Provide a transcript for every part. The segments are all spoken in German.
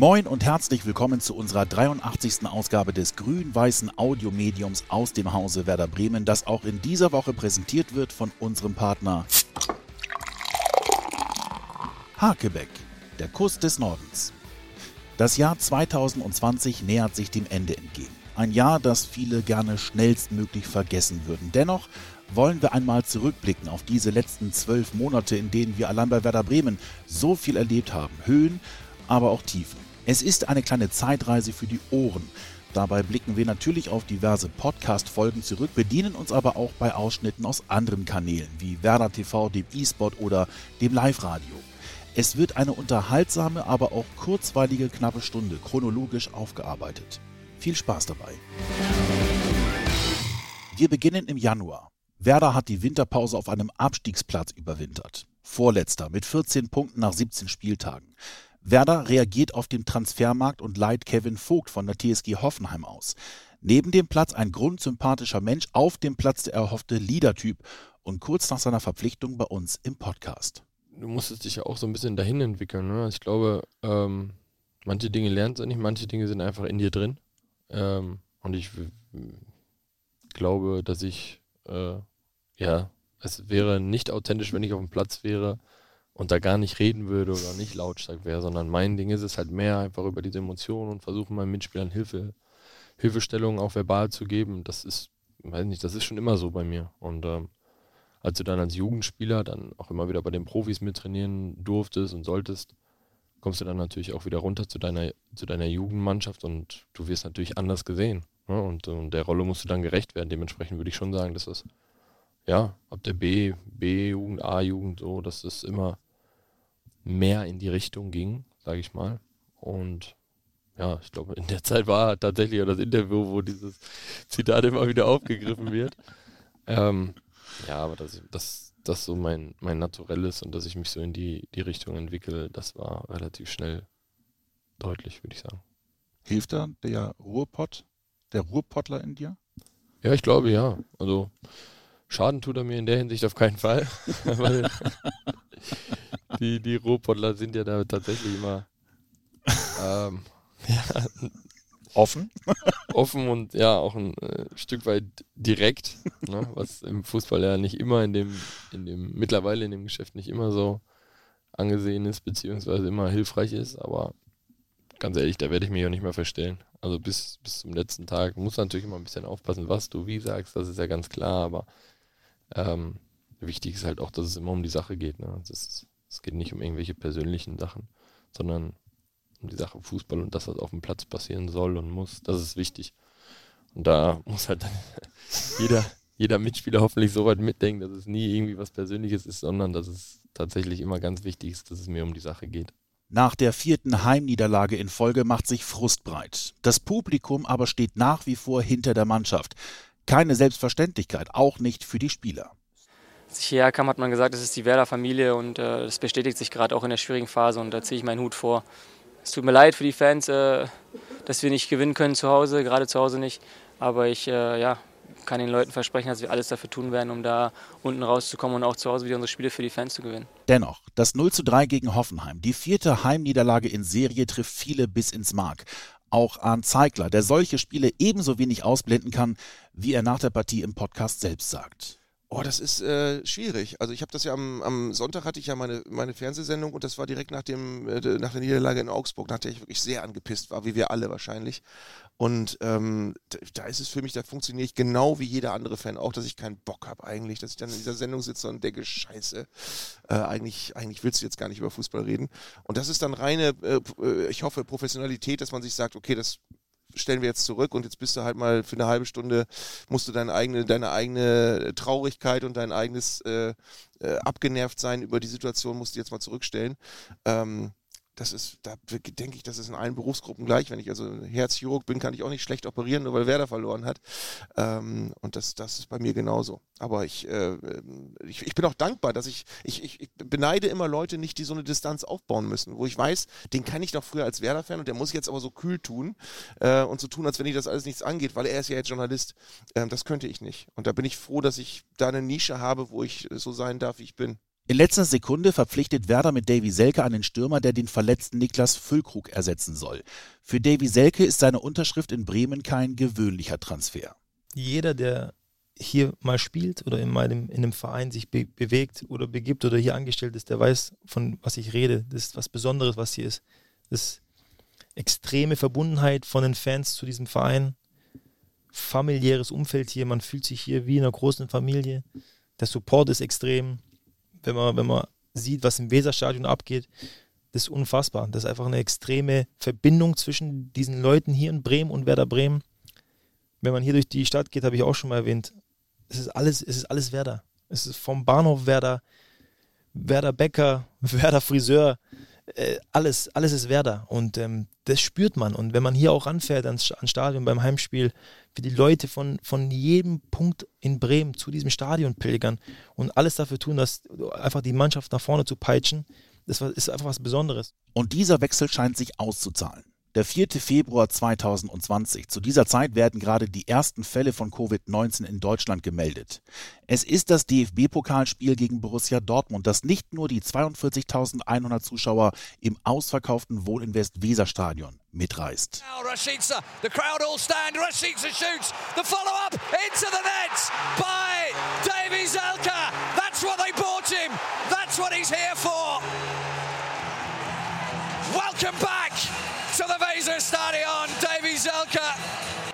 Moin und herzlich willkommen zu unserer 83. Ausgabe des grün-weißen Audiomediums aus dem Hause Werder Bremen, das auch in dieser Woche präsentiert wird von unserem Partner Hakebeck, der Kuss des Nordens. Das Jahr 2020 nähert sich dem Ende entgegen. Ein Jahr, das viele gerne schnellstmöglich vergessen würden. Dennoch wollen wir einmal zurückblicken auf diese letzten zwölf Monate, in denen wir allein bei Werder Bremen so viel erlebt haben. Höhen, aber auch Tiefen. Es ist eine kleine Zeitreise für die Ohren. Dabei blicken wir natürlich auf diverse Podcast-Folgen zurück, bedienen uns aber auch bei Ausschnitten aus anderen Kanälen wie Werder TV, dem E-Sport oder dem Live-Radio. Es wird eine unterhaltsame, aber auch kurzweilige knappe Stunde chronologisch aufgearbeitet. Viel Spaß dabei. Wir beginnen im Januar. Werder hat die Winterpause auf einem Abstiegsplatz überwintert. Vorletzter mit 14 Punkten nach 17 Spieltagen. Werder reagiert auf den Transfermarkt und leiht Kevin Vogt von der TSG Hoffenheim aus. Neben dem Platz ein grundsympathischer Mensch, auf dem Platz der erhoffte Leadertyp und kurz nach seiner Verpflichtung bei uns im Podcast. Du musstest dich ja auch so ein bisschen dahin entwickeln. Ne? Ich glaube, ähm, manche Dinge lernst du nicht, manche Dinge sind einfach in dir drin. Ähm, und ich glaube, dass ich äh, ja, es wäre nicht authentisch, wenn ich auf dem Platz wäre und da gar nicht reden würde oder nicht lautstark wäre, sondern mein Ding ist es halt mehr einfach über diese Emotionen und versuchen meinen Mitspielern Hilfe, Hilfestellungen auch verbal zu geben. Das ist, weiß nicht, das ist schon immer so bei mir. Und ähm, als du dann als Jugendspieler dann auch immer wieder bei den Profis mittrainieren durftest und solltest, kommst du dann natürlich auch wieder runter zu deiner, zu deiner Jugendmannschaft und du wirst natürlich anders gesehen. Ne? Und, und der Rolle musst du dann gerecht werden. Dementsprechend würde ich schon sagen, dass das ja, ab der B, B-Jugend, A-Jugend, so, dass es immer mehr in die Richtung ging, sage ich mal. Und ja, ich glaube, in der Zeit war tatsächlich auch das Interview, wo dieses Zitat immer wieder aufgegriffen wird. Ähm, ja, aber dass das, das so mein, mein Naturell ist und dass ich mich so in die, die Richtung entwickle, das war relativ schnell deutlich, würde ich sagen. Hilft da der Ruhrpott, der Ruhrpottler in dir? Ja, ich glaube ja. Also Schaden tut er mir in der Hinsicht auf keinen Fall. Die, die Rohpottler sind ja da tatsächlich immer ähm, ja, offen. offen und ja, auch ein äh, Stück weit direkt, ne, was im Fußball ja nicht immer in dem, in dem, mittlerweile in dem Geschäft nicht immer so angesehen ist, beziehungsweise immer hilfreich ist, aber ganz ehrlich, da werde ich mich auch nicht mehr verstellen. Also bis, bis zum letzten Tag muss natürlich immer ein bisschen aufpassen, was du wie sagst, das ist ja ganz klar, aber ähm, wichtig ist halt auch, dass es immer um die Sache geht. Ne? Es, geht nicht um irgendwelche persönlichen Sachen, sondern um die Sache Fußball und das, was auf dem Platz passieren soll und muss. Das ist wichtig. Und da muss halt dann jeder, jeder Mitspieler hoffentlich so weit mitdenken, dass es nie irgendwie was Persönliches ist, sondern dass es tatsächlich immer ganz wichtig ist, dass es mir um die Sache geht. Nach der vierten Heimniederlage in Folge macht sich Frust breit. Das Publikum aber steht nach wie vor hinter der Mannschaft keine Selbstverständlichkeit, auch nicht für die Spieler. Als ich hierher kam, hat man gesagt, es ist die Werder-Familie und äh, das bestätigt sich gerade auch in der schwierigen Phase und da ziehe ich meinen Hut vor. Es tut mir leid für die Fans, äh, dass wir nicht gewinnen können zu Hause, gerade zu Hause nicht. Aber ich äh, ja, kann den Leuten versprechen, dass wir alles dafür tun werden, um da unten rauszukommen und auch zu Hause wieder unsere Spiele für die Fans zu gewinnen. Dennoch, das 0 zu 3 gegen Hoffenheim, die vierte Heimniederlage in Serie trifft viele bis ins Mark auch Arndt Zeigler, der solche Spiele ebenso wenig ausblenden kann, wie er nach der Partie im Podcast selbst sagt. Oh, das ist äh, schwierig. Also ich habe das ja am, am, Sonntag hatte ich ja meine, meine Fernsehsendung und das war direkt nach dem äh, nach der Niederlage in Augsburg, nach der ich wirklich sehr angepisst war, wie wir alle wahrscheinlich. Und ähm, da ist es für mich, da funktioniere ich genau wie jeder andere Fan auch, dass ich keinen Bock habe eigentlich, dass ich dann in dieser Sendung sitze und denke, scheiße, äh, eigentlich, eigentlich willst du jetzt gar nicht über Fußball reden. Und das ist dann reine, äh, äh ich hoffe, Professionalität, dass man sich sagt, okay, das stellen wir jetzt zurück und jetzt bist du halt mal für eine halbe Stunde, musst du deine eigene, deine eigene Traurigkeit und dein eigenes äh, äh, abgenervt sein über die Situation musst du jetzt mal zurückstellen. Ähm, das ist, da denke ich, das ist in allen Berufsgruppen gleich. Wenn ich also Herzchirurg bin, kann ich auch nicht schlecht operieren, nur weil Werder verloren hat. Ähm, und das, das ist bei mir genauso. Aber ich, äh, ich, ich, bin auch dankbar, dass ich, ich, ich, ich beneide immer Leute nicht, die so eine Distanz aufbauen müssen, wo ich weiß, den kann ich doch früher als Werder-Fan und der muss jetzt aber so kühl tun äh, und so tun, als wenn ich das alles nichts angeht, weil er ist ja jetzt Journalist. Ähm, das könnte ich nicht. Und da bin ich froh, dass ich da eine Nische habe, wo ich so sein darf, wie ich bin. In letzter Sekunde verpflichtet Werder mit Davy Selke einen Stürmer, der den verletzten Niklas Füllkrug ersetzen soll. Für Davy Selke ist seine Unterschrift in Bremen kein gewöhnlicher Transfer. Jeder, der hier mal spielt oder in, meinem, in einem Verein sich be bewegt oder begibt oder hier angestellt ist, der weiß, von was ich rede. Das ist was Besonderes, was hier ist. Das ist extreme Verbundenheit von den Fans zu diesem Verein, familiäres Umfeld hier, man fühlt sich hier wie in einer großen Familie. Der Support ist extrem. Wenn man, wenn man sieht, was im Weserstadion abgeht, das ist unfassbar. Das ist einfach eine extreme Verbindung zwischen diesen Leuten hier in Bremen und Werder Bremen. Wenn man hier durch die Stadt geht, habe ich auch schon mal erwähnt, es ist alles, es ist alles Werder. Es ist vom Bahnhof Werder, Werder Bäcker, Werder Friseur, äh, alles, alles ist Werder. Und ähm, das spürt man. Und wenn man hier auch ranfährt ans, ans Stadion beim Heimspiel, wie die Leute von, von jedem Punkt in Bremen zu diesem Stadion pilgern und alles dafür tun, dass einfach die Mannschaft nach vorne zu peitschen, das ist einfach was Besonderes. Und dieser Wechsel scheint sich auszuzahlen. Der 4. Februar 2020. Zu dieser Zeit werden gerade die ersten Fälle von Covid-19 in Deutschland gemeldet. Es ist das DFB-Pokalspiel gegen Borussia Dortmund, das nicht nur die 42.100 Zuschauer im ausverkauften Wohninvest Weserstadion mitreißt. Rashica, the crowd all stand. Rashica shoots the follow-up into the net by Davy Zelka. That's what they bought him. That's what he's here for. Welcome back to the Weser Stadion. Davy Zelka.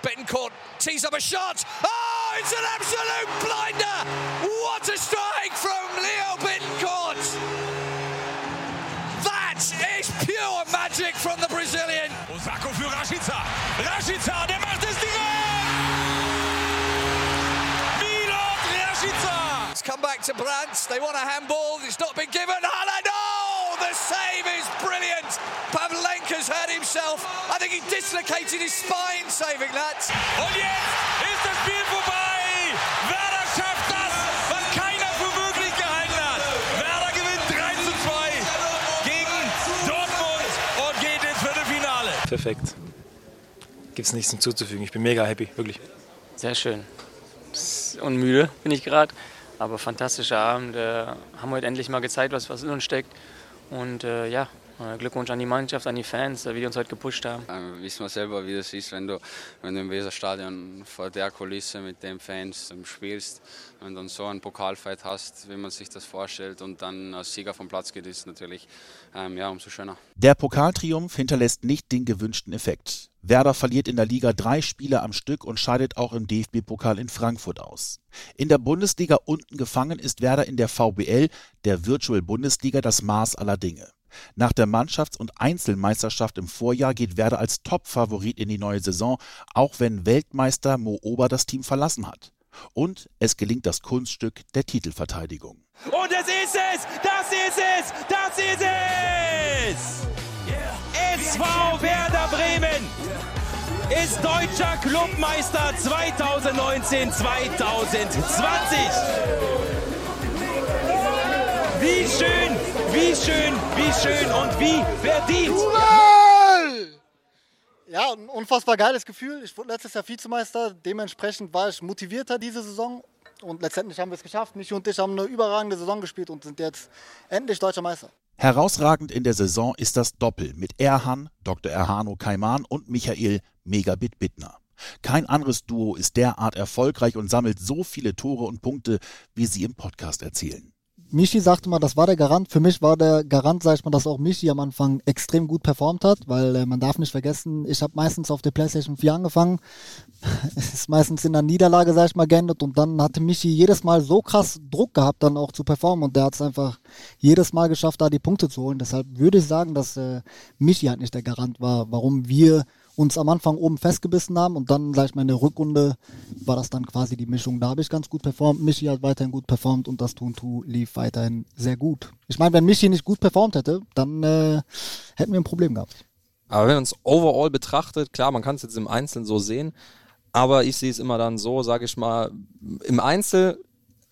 Bittencourt tees up a shot. Oh, it's an absolute blinder. What a strike from Leo Bittencourt. That is pure magic from the Brazilian. Osako für Rashica. Rashica, der macht es direkt. Milot Rashica. It's come back to Brandt. They want a handball. It's not been given. Haaland. Oh, the save is brilliant. Pavlenka's hurt himself. I think he dislocated his spine saving that. Und jetzt ist das Spiel vorbei. Werder schafft das, was keiner für möglich gehalten hat. Werder gewinnt 3 zu 2 gegen Dortmund und geht ins Viertelfinale. Perfekt. Gibt es nichts hinzuzufügen. Ich bin mega happy, wirklich. Sehr schön. Und müde bin ich gerade. Aber fantastischer Abend. Äh, haben heute endlich mal gezeigt, was, was in uns steckt. Und äh, ja, Glückwunsch an die Mannschaft, an die Fans, äh, wie die uns heute gepusht haben. Äh, wissen wir selber, wie das ist, wenn du, wenn du im Weserstadion vor der Kulisse mit den Fans ähm, spielst und dann so einen Pokalfight hast, wie man sich das vorstellt und dann als Sieger vom Platz geht, ist natürlich ähm, ja, umso schöner. Der Pokaltriumph hinterlässt nicht den gewünschten Effekt. Werder verliert in der Liga drei Spiele am Stück und scheidet auch im DFB-Pokal in Frankfurt aus. In der Bundesliga unten gefangen ist Werder in der VBL, der Virtual Bundesliga, das Maß aller Dinge. Nach der Mannschafts- und Einzelmeisterschaft im Vorjahr geht Werder als Top-Favorit in die neue Saison, auch wenn Weltmeister Mo Ober das Team verlassen hat. Und es gelingt das Kunststück der Titelverteidigung. Und es ist es! Das ist es! Das ist es! SV Werder Bremen ist deutscher Clubmeister 2019-2020. Wie schön, wie schön, wie schön und wie verdient. Ja, ein unfassbar geiles Gefühl. Ich wurde letztes Jahr Vizemeister. Dementsprechend war ich motivierter diese Saison. Und letztendlich haben wir es geschafft. Michi und ich haben eine überragende Saison gespielt und sind jetzt endlich deutscher Meister. Herausragend in der Saison ist das Doppel mit Erhan, Dr. Erhano Kaiman und Michael Megabit Bittner. Kein anderes Duo ist derart erfolgreich und sammelt so viele Tore und Punkte, wie sie im Podcast erzählen. Michi sagte mal, das war der Garant. Für mich war der Garant, sag ich mal, dass auch Michi am Anfang extrem gut performt hat, weil äh, man darf nicht vergessen, ich habe meistens auf der PlayStation 4 angefangen. ist meistens in der Niederlage, sag ich mal, geendet und dann hatte Michi jedes Mal so krass Druck gehabt, dann auch zu performen und der hat es einfach jedes Mal geschafft, da die Punkte zu holen. Deshalb würde ich sagen, dass äh, Michi halt nicht der Garant war, warum wir uns am Anfang oben festgebissen haben und dann, sag ich mal, in der Rückrunde war das dann quasi die Mischung. Da habe ich ganz gut performt, Michi hat weiterhin gut performt und das Tuntu lief weiterhin sehr gut. Ich meine, wenn Michi nicht gut performt hätte, dann äh, hätten wir ein Problem gehabt. Aber wenn man es overall betrachtet, klar, man kann es jetzt im Einzelnen so sehen, aber ich sehe es immer dann so, sage ich mal, im Einzel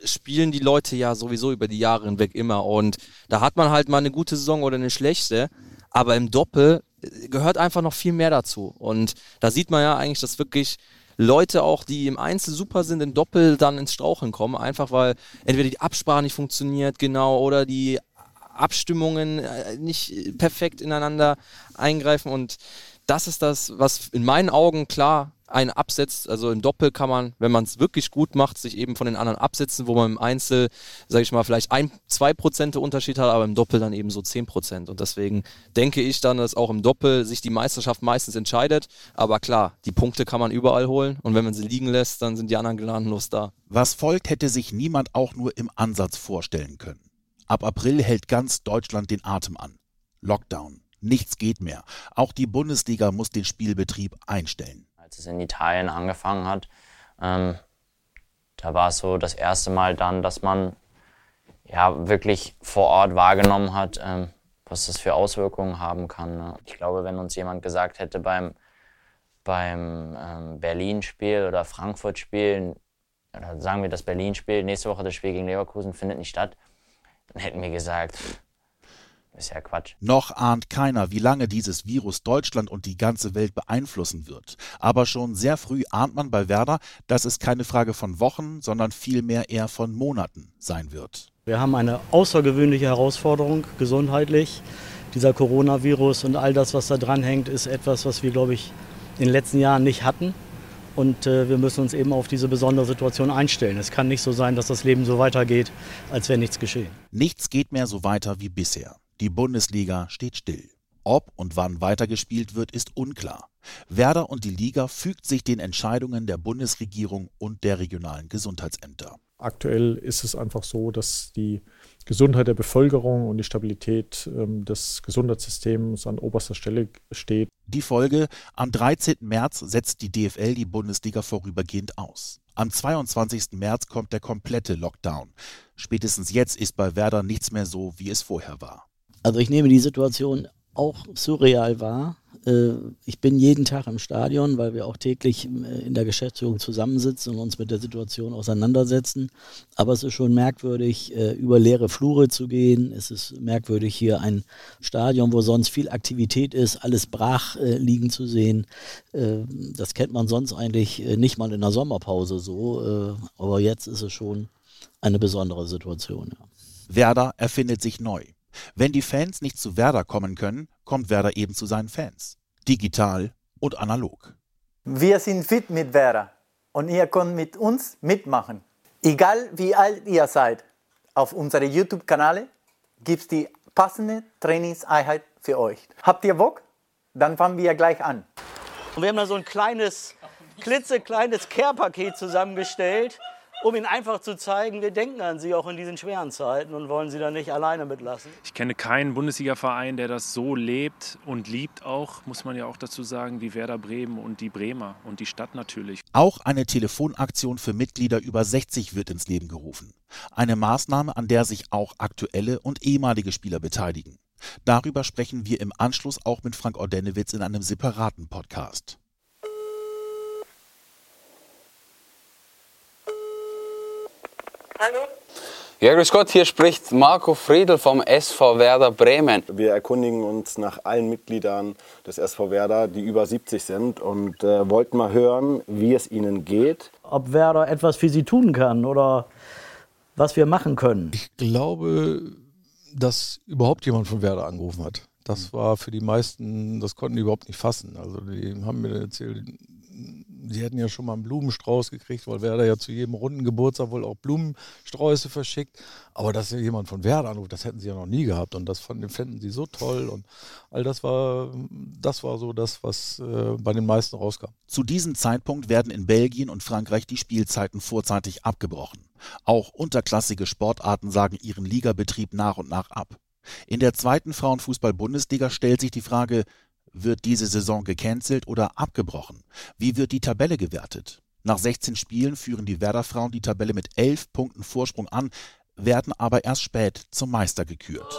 spielen die Leute ja sowieso über die Jahre hinweg immer und da hat man halt mal eine gute Saison oder eine schlechte, aber im Doppel gehört einfach noch viel mehr dazu. Und da sieht man ja eigentlich, dass wirklich Leute auch, die im Einzel super sind, in Doppel dann ins Straucheln kommen, einfach weil entweder die Absprache nicht funktioniert, genau, oder die Abstimmungen äh, nicht perfekt ineinander eingreifen und das ist das, was in meinen Augen klar einen absetzt. Also im Doppel kann man, wenn man es wirklich gut macht, sich eben von den anderen absetzen, wo man im Einzel, sage ich mal, vielleicht ein, zwei Prozent Unterschied hat, aber im Doppel dann eben so zehn Prozent. Und deswegen denke ich dann, dass auch im Doppel sich die Meisterschaft meistens entscheidet. Aber klar, die Punkte kann man überall holen und wenn man sie liegen lässt, dann sind die anderen gnadenlos da. Was folgt, hätte sich niemand auch nur im Ansatz vorstellen können. Ab April hält ganz Deutschland den Atem an. Lockdown. Nichts geht mehr. Auch die Bundesliga muss den Spielbetrieb einstellen. Als es in Italien angefangen hat, ähm, da war es so das erste Mal dann, dass man ja wirklich vor Ort wahrgenommen hat, ähm, was das für Auswirkungen haben kann. Ne? Ich glaube, wenn uns jemand gesagt hätte beim, beim ähm, Berlin-Spiel oder Frankfurt-Spiel, oder sagen wir das Berlin-Spiel, nächste Woche das Spiel gegen Leverkusen findet nicht statt, dann hätten wir gesagt, ist ja Quatsch. Noch ahnt keiner, wie lange dieses Virus Deutschland und die ganze Welt beeinflussen wird. Aber schon sehr früh ahnt man bei Werder, dass es keine Frage von Wochen, sondern vielmehr eher von Monaten sein wird. Wir haben eine außergewöhnliche Herausforderung gesundheitlich. Dieser Coronavirus und all das, was da dran hängt, ist etwas, was wir, glaube ich, in den letzten Jahren nicht hatten. Und äh, wir müssen uns eben auf diese besondere Situation einstellen. Es kann nicht so sein, dass das Leben so weitergeht, als wäre nichts geschehen. Nichts geht mehr so weiter wie bisher. Die Bundesliga steht still. Ob und wann weitergespielt wird, ist unklar. Werder und die Liga fügt sich den Entscheidungen der Bundesregierung und der regionalen Gesundheitsämter. Aktuell ist es einfach so, dass die Gesundheit der Bevölkerung und die Stabilität ähm, des Gesundheitssystems an oberster Stelle steht. Die Folge, am 13. März setzt die DFL die Bundesliga vorübergehend aus. Am 22. März kommt der komplette Lockdown. Spätestens jetzt ist bei Werder nichts mehr so, wie es vorher war. Also ich nehme die Situation auch surreal wahr. Äh, ich bin jeden Tag im Stadion, weil wir auch täglich äh, in der Geschäftsführung zusammensitzen und uns mit der Situation auseinandersetzen. Aber es ist schon merkwürdig, äh, über leere Flure zu gehen. Es ist merkwürdig, hier ein Stadion, wo sonst viel Aktivität ist, alles brach liegen zu sehen. Das kennt man sonst eigentlich nicht mal in der Sommerpause so. Aber jetzt ist es schon eine besondere Situation. Werder erfindet sich neu. Wenn die Fans nicht zu Werder kommen können, kommt Werder eben zu seinen Fans. Digital und analog. Wir sind fit mit Werder und ihr könnt mit uns mitmachen. Egal wie alt ihr seid, auf unserem YouTube-Kanal gibt es die passende Trainingseinheit für euch. Habt ihr Bock? Dann fangen wir gleich an. Wir haben da so ein kleines, klitzekleines Care-Paket zusammengestellt um ihnen einfach zu zeigen, wir denken an sie auch in diesen schweren Zeiten und wollen sie da nicht alleine mitlassen. Ich kenne keinen Bundesliga-Verein, der das so lebt und liebt auch, muss man ja auch dazu sagen, wie Werder Bremen und die Bremer und die Stadt natürlich. Auch eine Telefonaktion für Mitglieder über 60 wird ins Leben gerufen. Eine Maßnahme, an der sich auch aktuelle und ehemalige Spieler beteiligen. Darüber sprechen wir im Anschluss auch mit Frank Ordenewitz in einem separaten Podcast. Hallo. Ja, grüß Gott, hier spricht Marco Friedl vom SV Werder Bremen. Wir erkundigen uns nach allen Mitgliedern des SV Werder, die über 70 sind und äh, wollten mal hören, wie es ihnen geht. Ob Werder etwas für sie tun kann oder was wir machen können. Ich glaube, dass überhaupt jemand von Werder angerufen hat. Das war für die meisten, das konnten die überhaupt nicht fassen. Also die haben mir erzählt, sie hätten ja schon mal einen Blumenstrauß gekriegt, weil Werder ja zu jedem runden Geburtstag wohl auch Blumensträuße verschickt. Aber dass jemand von Werder anruft, das hätten sie ja noch nie gehabt. Und das fanden sie so toll. Und all das war, das war so das, was äh, bei den meisten rauskam. Zu diesem Zeitpunkt werden in Belgien und Frankreich die Spielzeiten vorzeitig abgebrochen. Auch unterklassige Sportarten sagen ihren Ligabetrieb nach und nach ab. In der zweiten Frauenfußball-Bundesliga stellt sich die Frage, wird diese Saison gecancelt oder abgebrochen? Wie wird die Tabelle gewertet? Nach 16 Spielen führen die Werder-Frauen die Tabelle mit 11 Punkten Vorsprung an, werden aber erst spät zum Meister gekürt.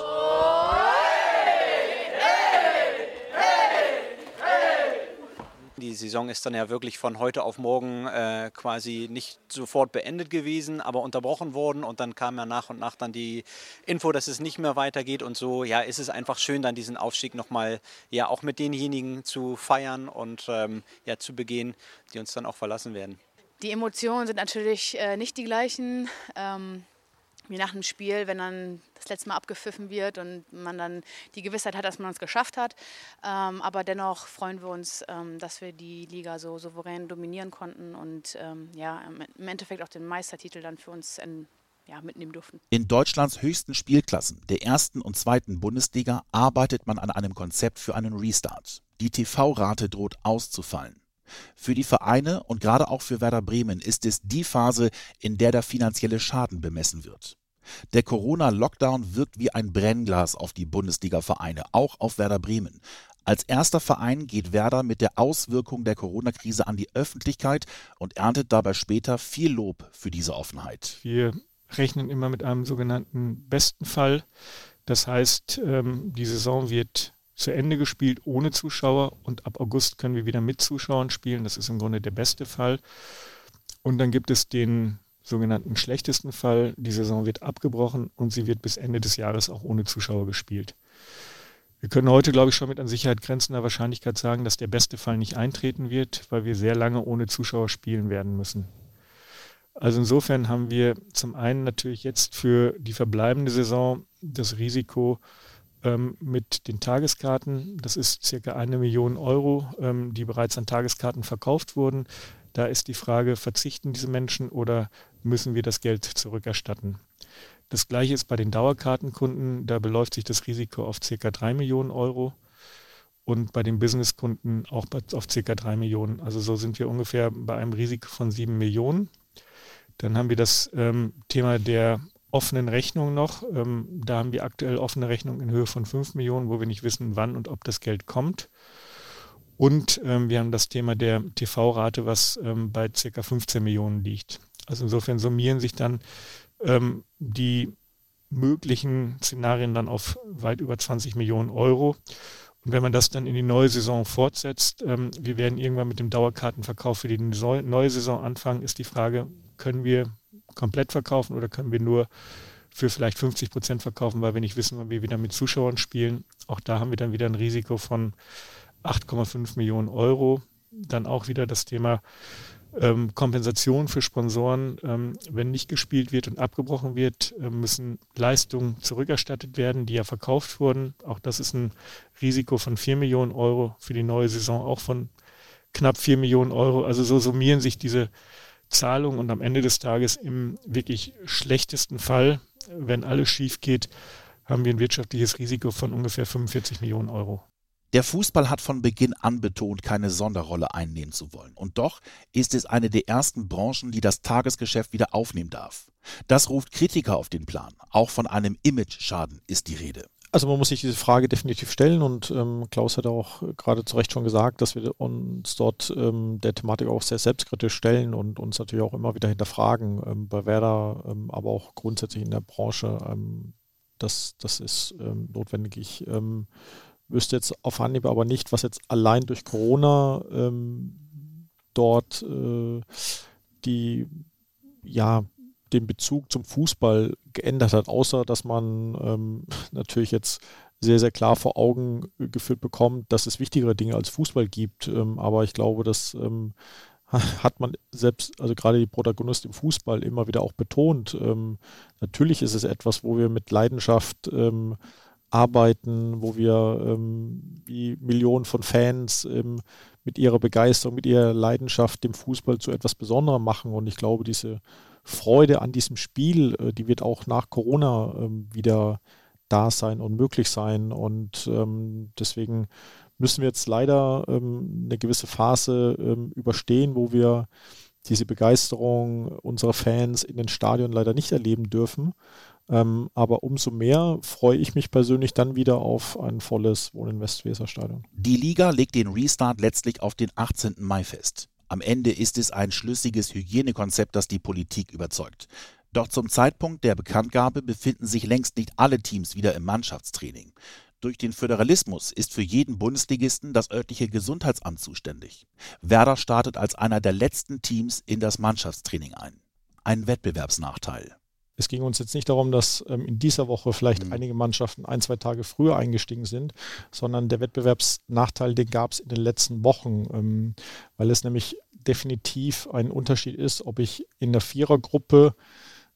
Die Saison ist dann ja wirklich von heute auf morgen äh, quasi nicht sofort beendet gewesen, aber unterbrochen worden und dann kam ja nach und nach dann die Info, dass es nicht mehr weitergeht und so, ja, ist es einfach schön, dann diesen Aufstieg nochmal, ja, auch mit denjenigen zu feiern und ähm, ja, zu begehen, die uns dann auch verlassen werden. Die Emotionen sind natürlich äh, nicht die gleichen. Ähm wie nach einem Spiel, wenn dann das letzte Mal abgepfiffen wird und man dann die Gewissheit hat, dass man es geschafft hat. Ähm, aber dennoch freuen wir uns, ähm, dass wir die Liga so souverän dominieren konnten und ähm, ja, im Endeffekt auch den Meistertitel dann für uns in, ja, mitnehmen durften. In Deutschlands höchsten Spielklassen, der ersten und zweiten Bundesliga, arbeitet man an einem Konzept für einen Restart. Die TV-Rate droht auszufallen. Für die Vereine und gerade auch für Werder Bremen ist es die Phase, in der der finanzielle Schaden bemessen wird. Der Corona-Lockdown wirkt wie ein Brennglas auf die Bundesliga-Vereine, auch auf Werder Bremen. Als erster Verein geht Werder mit der Auswirkung der Corona-Krise an die Öffentlichkeit und erntet dabei später viel Lob für diese Offenheit. Wir rechnen immer mit einem sogenannten besten Fall. Das heißt, ähm, die Saison wird zu Ende gespielt ohne Zuschauer und ab August können wir wieder mit Zuschauern spielen. Das ist im Grunde der beste Fall. Und dann gibt es den sogenannten schlechtesten Fall. Die Saison wird abgebrochen und sie wird bis Ende des Jahres auch ohne Zuschauer gespielt. Wir können heute, glaube ich, schon mit an Sicherheit grenzender Wahrscheinlichkeit sagen, dass der beste Fall nicht eintreten wird, weil wir sehr lange ohne Zuschauer spielen werden müssen. Also insofern haben wir zum einen natürlich jetzt für die verbleibende Saison das Risiko, ähm, mit den Tageskarten. Das ist circa eine Million Euro, ähm, die bereits an Tageskarten verkauft wurden. Da ist die Frage, verzichten diese Menschen oder müssen wir das Geld zurückerstatten? Das gleiche ist bei den Dauerkartenkunden. Da beläuft sich das Risiko auf circa drei Millionen Euro und bei den Businesskunden auch auf circa drei Millionen. Also so sind wir ungefähr bei einem Risiko von sieben Millionen. Dann haben wir das ähm, Thema der offenen Rechnungen noch. Ähm, da haben wir aktuell offene Rechnungen in Höhe von 5 Millionen, wo wir nicht wissen, wann und ob das Geld kommt. Und ähm, wir haben das Thema der TV-Rate, was ähm, bei ca. 15 Millionen liegt. Also insofern summieren sich dann ähm, die möglichen Szenarien dann auf weit über 20 Millionen Euro. Und wenn man das dann in die neue Saison fortsetzt, ähm, wir werden irgendwann mit dem Dauerkartenverkauf für die neue Saison anfangen, ist die Frage, können wir komplett verkaufen oder können wir nur für vielleicht 50 Prozent verkaufen, weil wir nicht wissen, wann wir wieder mit Zuschauern spielen. Auch da haben wir dann wieder ein Risiko von 8,5 Millionen Euro. Dann auch wieder das Thema ähm, Kompensation für Sponsoren. Ähm, wenn nicht gespielt wird und abgebrochen wird, äh, müssen Leistungen zurückerstattet werden, die ja verkauft wurden. Auch das ist ein Risiko von 4 Millionen Euro für die neue Saison, auch von knapp 4 Millionen Euro. Also so summieren sich diese Zahlung und am Ende des Tages im wirklich schlechtesten Fall, wenn alles schief geht, haben wir ein wirtschaftliches Risiko von ungefähr 45 Millionen Euro. Der Fußball hat von Beginn an betont, keine Sonderrolle einnehmen zu wollen. Und doch ist es eine der ersten Branchen, die das Tagesgeschäft wieder aufnehmen darf. Das ruft Kritiker auf den Plan. Auch von einem Image-Schaden ist die Rede. Also man muss sich diese Frage definitiv stellen und ähm, Klaus hat auch gerade zu Recht schon gesagt, dass wir uns dort ähm, der Thematik auch sehr selbstkritisch stellen und uns natürlich auch immer wieder hinterfragen, ähm, bei Werder, ähm, aber auch grundsätzlich in der Branche. Ähm, das, das ist ähm, notwendig. Ich wüsste jetzt auf Anhieb aber nicht, was jetzt allein durch Corona dort äh, die ja den Bezug zum Fußball geändert hat, außer dass man ähm, natürlich jetzt sehr, sehr klar vor Augen geführt bekommt, dass es wichtigere Dinge als Fußball gibt. Ähm, aber ich glaube, das ähm, hat man selbst, also gerade die Protagonisten im Fußball immer wieder auch betont. Ähm, natürlich ist es etwas, wo wir mit Leidenschaft ähm, arbeiten, wo wir ähm, wie Millionen von Fans mit ihrer Begeisterung, mit ihrer Leidenschaft dem Fußball zu etwas Besonderem machen. Und ich glaube, diese Freude an diesem Spiel, äh, die wird auch nach Corona ähm, wieder da sein und möglich sein. Und ähm, deswegen müssen wir jetzt leider ähm, eine gewisse Phase überstehen, wo wir diese Begeisterung unserer Fans in den Stadien leider nicht erleben dürfen. Ähm, aber umso mehr freue ich mich persönlich dann wieder auf ein volles Wohnen Westweser Stadion. Die Liga legt den Restart letztlich auf den 18. Mai fest. Am Ende ist es ein schlüssiges Hygienekonzept, das die Politik überzeugt. Doch zum Zeitpunkt der Bekanntgabe befinden sich längst nicht alle Teams wieder im Mannschaftstraining. Durch den Föderalismus ist für jeden Bundesligisten das örtliche Gesundheitsamt zuständig. Werder startet als einer der letzten Teams in das Mannschaftstraining ein. Ein Wettbewerbsnachteil. Es ging uns jetzt nicht darum, dass ähm, in dieser Woche vielleicht mhm. einige Mannschaften ein, zwei Tage früher eingestiegen sind, sondern der Wettbewerbsnachteil, den gab es in den letzten Wochen, ähm, weil es nämlich definitiv ein Unterschied ist, ob ich in der Vierergruppe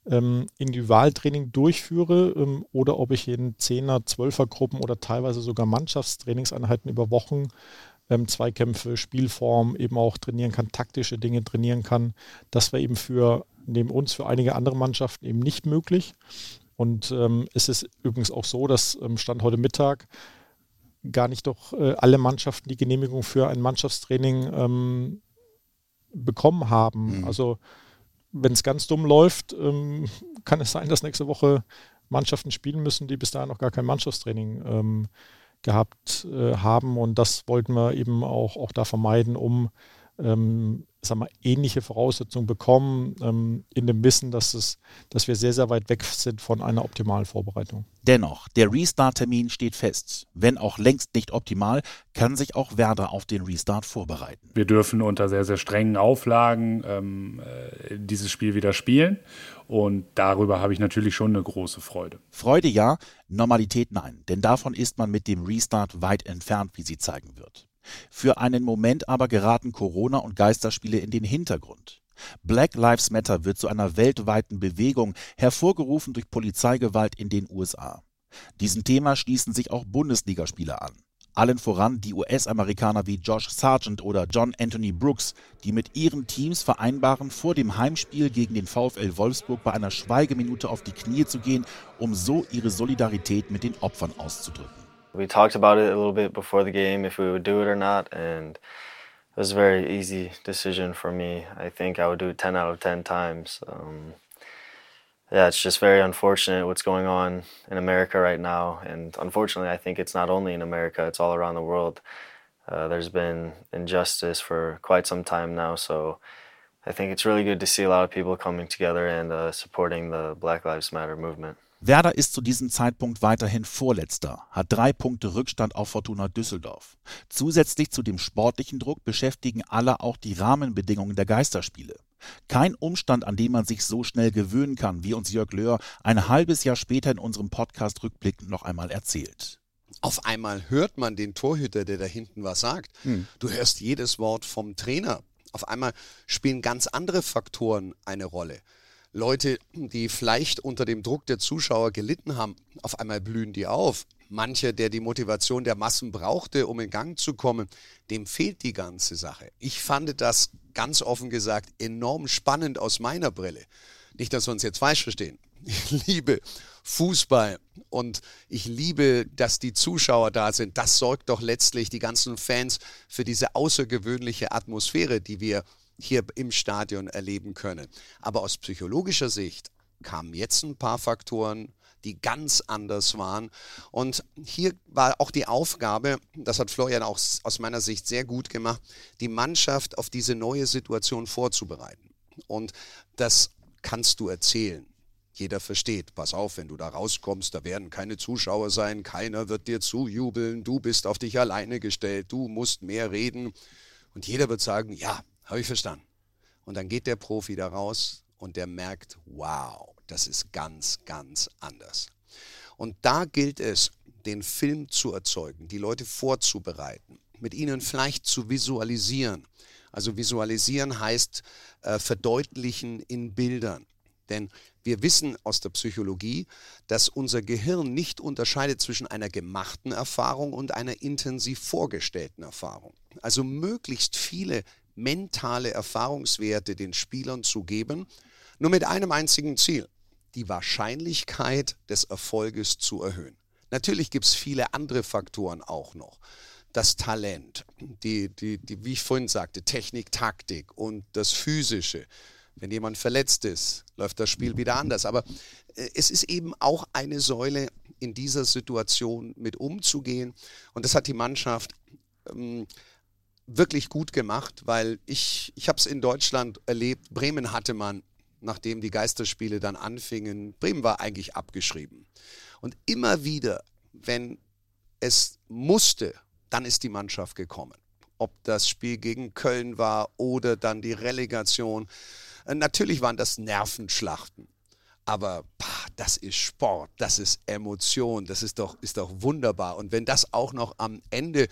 ähm, Individualtraining durchführe ähm, oder ob ich in Zehner, Zwölfergruppen oder teilweise sogar Mannschaftstrainingseinheiten über Wochen ähm, Zweikämpfe, Spielform eben auch trainieren kann, taktische Dinge trainieren kann. Das war eben für neben uns für einige andere Mannschaften eben nicht möglich. Und ähm, es ist übrigens auch so, dass ähm, Stand heute Mittag gar nicht doch äh, alle Mannschaften die Genehmigung für ein Mannschaftstraining ähm, bekommen haben. Mhm. Also wenn es ganz dumm läuft, ähm, kann es sein, dass nächste Woche Mannschaften spielen müssen, die bis dahin noch gar kein Mannschaftstraining ähm, gehabt äh, haben. Und das wollten wir eben auch, auch da vermeiden, um ähm, sagen wir, ähnliche Voraussetzungen bekommen, ähm, in dem Wissen, dass, es, dass wir sehr, sehr weit weg sind von einer optimalen Vorbereitung. Dennoch, der Restart-Termin steht fest. Wenn auch längst nicht optimal, kann sich auch Werder auf den Restart vorbereiten. Wir dürfen unter sehr, sehr strengen Auflagen ähm, äh, dieses Spiel wieder spielen. Und darüber habe ich natürlich schon eine große Freude. Freude ja, Normalität nein. Denn davon ist man mit dem Restart weit entfernt, wie sie zeigen wird. Für einen Moment aber geraten Corona und Geisterspiele in den Hintergrund. Black Lives Matter wird zu einer weltweiten Bewegung, hervorgerufen durch Polizeigewalt in den USA. Diesem Thema schließen sich auch Bundesligaspieler an. Allen voran die US-Amerikaner wie Josh Sargent oder John Anthony Brooks, die mit ihren Teams vereinbaren, vor dem Heimspiel gegen den VfL Wolfsburg bei einer Schweigeminute auf die Knie zu gehen, um so ihre Solidarität mit den Opfern auszudrücken. We talked about it a little bit before the game if we would do it or not, and it was a very easy decision for me. I think I would do it 10 out of 10 times. Um, yeah, it's just very unfortunate what's going on in America right now. And unfortunately, I think it's not only in America, it's all around the world. Uh, there's been injustice for quite some time now. So I think it's really good to see a lot of people coming together and uh, supporting the Black Lives Matter movement. Werder ist zu diesem Zeitpunkt weiterhin Vorletzter, hat drei Punkte Rückstand auf Fortuna Düsseldorf. Zusätzlich zu dem sportlichen Druck beschäftigen alle auch die Rahmenbedingungen der Geisterspiele. Kein Umstand, an dem man sich so schnell gewöhnen kann, wie uns Jörg Löhr ein halbes Jahr später in unserem Podcast Rückblick noch einmal erzählt. Auf einmal hört man den Torhüter, der da hinten was sagt. Hm. Du hörst jedes Wort vom Trainer. Auf einmal spielen ganz andere Faktoren eine Rolle. Leute, die vielleicht unter dem Druck der Zuschauer gelitten haben, auf einmal blühen die auf. Mancher, der die Motivation der Massen brauchte, um in Gang zu kommen, dem fehlt die ganze Sache. Ich fand das ganz offen gesagt enorm spannend aus meiner Brille. Nicht, dass wir uns jetzt falsch verstehen. Ich liebe Fußball und ich liebe, dass die Zuschauer da sind. Das sorgt doch letztlich die ganzen Fans für diese außergewöhnliche Atmosphäre, die wir hier im Stadion erleben können. Aber aus psychologischer Sicht kamen jetzt ein paar Faktoren, die ganz anders waren. Und hier war auch die Aufgabe, das hat Florian auch aus meiner Sicht sehr gut gemacht, die Mannschaft auf diese neue Situation vorzubereiten. Und das kannst du erzählen. Jeder versteht, pass auf, wenn du da rauskommst, da werden keine Zuschauer sein, keiner wird dir zujubeln, du bist auf dich alleine gestellt, du musst mehr reden. Und jeder wird sagen, ja, habe ich verstanden. Und dann geht der Profi da raus und der merkt, wow, das ist ganz, ganz anders. Und da gilt es, den Film zu erzeugen, die Leute vorzubereiten, mit ihnen vielleicht zu visualisieren. Also visualisieren heißt äh, verdeutlichen in Bildern. Denn wir wissen aus der Psychologie, dass unser Gehirn nicht unterscheidet zwischen einer gemachten Erfahrung und einer intensiv vorgestellten Erfahrung. Also möglichst viele mentale Erfahrungswerte den Spielern zu geben, nur mit einem einzigen Ziel, die Wahrscheinlichkeit des Erfolges zu erhöhen. Natürlich gibt es viele andere Faktoren auch noch. Das Talent, die, die, die, wie ich vorhin sagte, Technik, Taktik und das Physische. Wenn jemand verletzt ist, läuft das Spiel wieder anders. Aber äh, es ist eben auch eine Säule, in dieser Situation mit umzugehen. Und das hat die Mannschaft ähm, wirklich gut gemacht, weil ich, ich habe es in Deutschland erlebt. Bremen hatte man, nachdem die Geisterspiele dann anfingen, Bremen war eigentlich abgeschrieben. Und immer wieder, wenn es musste, dann ist die Mannschaft gekommen. Ob das Spiel gegen Köln war oder dann die Relegation. Äh, natürlich waren das Nervenschlachten. Aber pah, das ist Sport, das ist Emotion, das ist doch, ist doch wunderbar. Und wenn das auch noch am Ende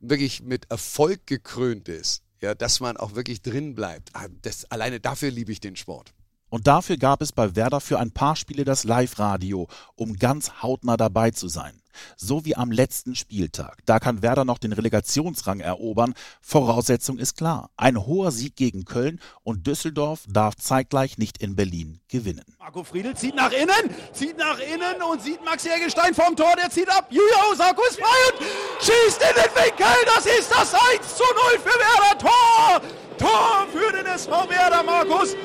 wirklich mit Erfolg gekrönt ist, ja, dass man auch wirklich drin bleibt, ah, das, alleine dafür liebe ich den Sport. Und dafür gab es bei Werder für ein paar Spiele das Live-Radio, um ganz hautnah dabei zu sein. So wie am letzten Spieltag. Da kann Werder noch den Relegationsrang erobern. Voraussetzung ist klar. Ein hoher Sieg gegen Köln und Düsseldorf darf zeitgleich nicht in Berlin gewinnen. Marco Friedl zieht nach innen, zieht nach innen und sieht Max Jägerstein vom Tor, der zieht ab. Julia Osako ist frei und schießt in den Winkel. Das ist das 1 zu 0 für Werder. Tor! Tor für den SV Werder, Markus.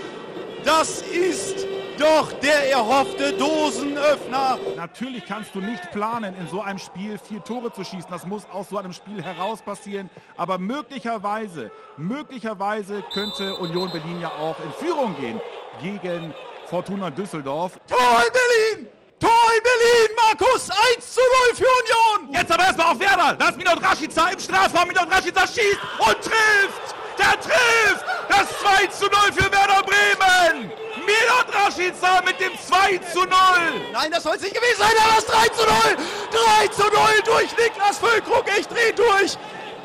Das ist doch der erhoffte Dosenöffner. Natürlich kannst du nicht planen, in so einem Spiel vier Tore zu schießen. Das muss aus so einem Spiel heraus passieren. Aber möglicherweise, möglicherweise könnte Union Berlin ja auch in Führung gehen gegen Fortuna Düsseldorf. Tor in Berlin! Tor in Berlin, Markus, 1 zu 0 für Union. Jetzt aber erstmal auf Werder. Da ist Minot Rashica im Strafraum. Minot Rashica schießt und trifft. Der trifft. Das 2 zu 0 für Werder Bremen. Milot Rashica mit dem 2 zu 0. Nein, das soll es nicht gewesen sein, aber das 3 zu 0. 3 zu 0 durch Niklas Füllkrug. Ich drehe durch.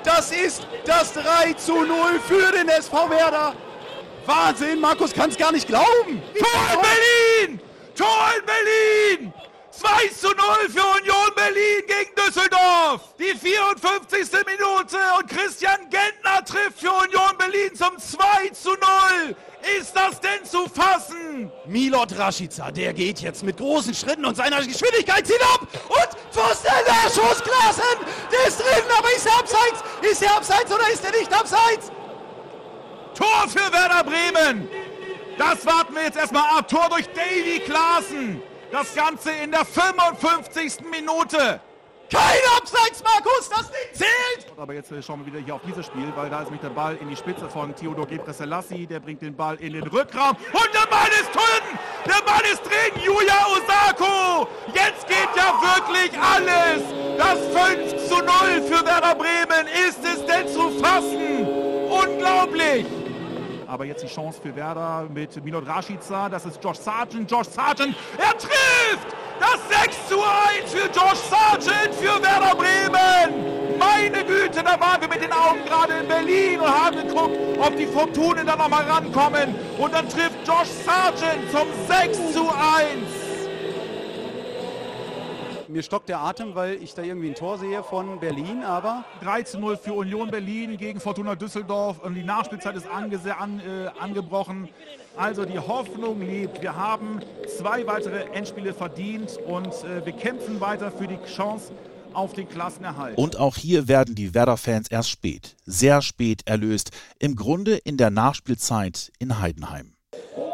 Das ist das 3 zu 0 für den SV Werder. Wahnsinn, Markus kann es gar nicht glauben. Tor in Berlin! Tor in Berlin! 2 zu 0 für Union Berlin gegen Düsseldorf. Die 54. Minute und Christian Gentner trifft für Union Berlin zum 2 zu 0. Ist das denn zu fassen? Milot Rashica, der geht jetzt mit großen Schritten und seiner Geschwindigkeit zieht ab und Pfosten, der Schuss, Klassen, der ist drin, aber ist er abseits? Ist er abseits oder ist er nicht abseits? Tor für Werder Bremen. Das warten wir jetzt erstmal ab. Tor durch Davy Klaassen. Das Ganze in der 55. Minute. Kein Abseits, Markus, das Ding zählt! Aber jetzt äh, schauen wir wieder hier auf dieses Spiel, weil da ist nämlich der Ball in die Spitze von Theodor Gebrselassie. Der bringt den Ball in den Rückraum und der Ball ist drin! Der Ball ist drin! Julia Osako! Jetzt geht ja wirklich alles! Das 5 zu 0 für Werder Bremen. Ist es denn zu fassen? Unglaublich! Aber jetzt die Chance für Werder mit Milot Rashica. Das ist Josh Sargent. Josh Sargent, er trifft! Das 6 zu 1 für Josh Sargent für Werder Bremen. Meine Güte, da waren wir mit den Augen gerade in Berlin und haben geguckt, ob die Fortunen da nochmal rankommen. Und dann trifft Josh Sargent zum 6 zu 1 mir stockt der Atem, weil ich da irgendwie ein Tor sehe von Berlin, aber 3 zu 0 für Union Berlin gegen Fortuna Düsseldorf und die Nachspielzeit ist ange an, äh, angebrochen. Also die Hoffnung lebt. Wir haben zwei weitere Endspiele verdient und äh, wir kämpfen weiter für die Chance auf den Klassenerhalt. Und auch hier werden die Werder-Fans erst spät, sehr spät erlöst. Im Grunde in der Nachspielzeit in Heidenheim.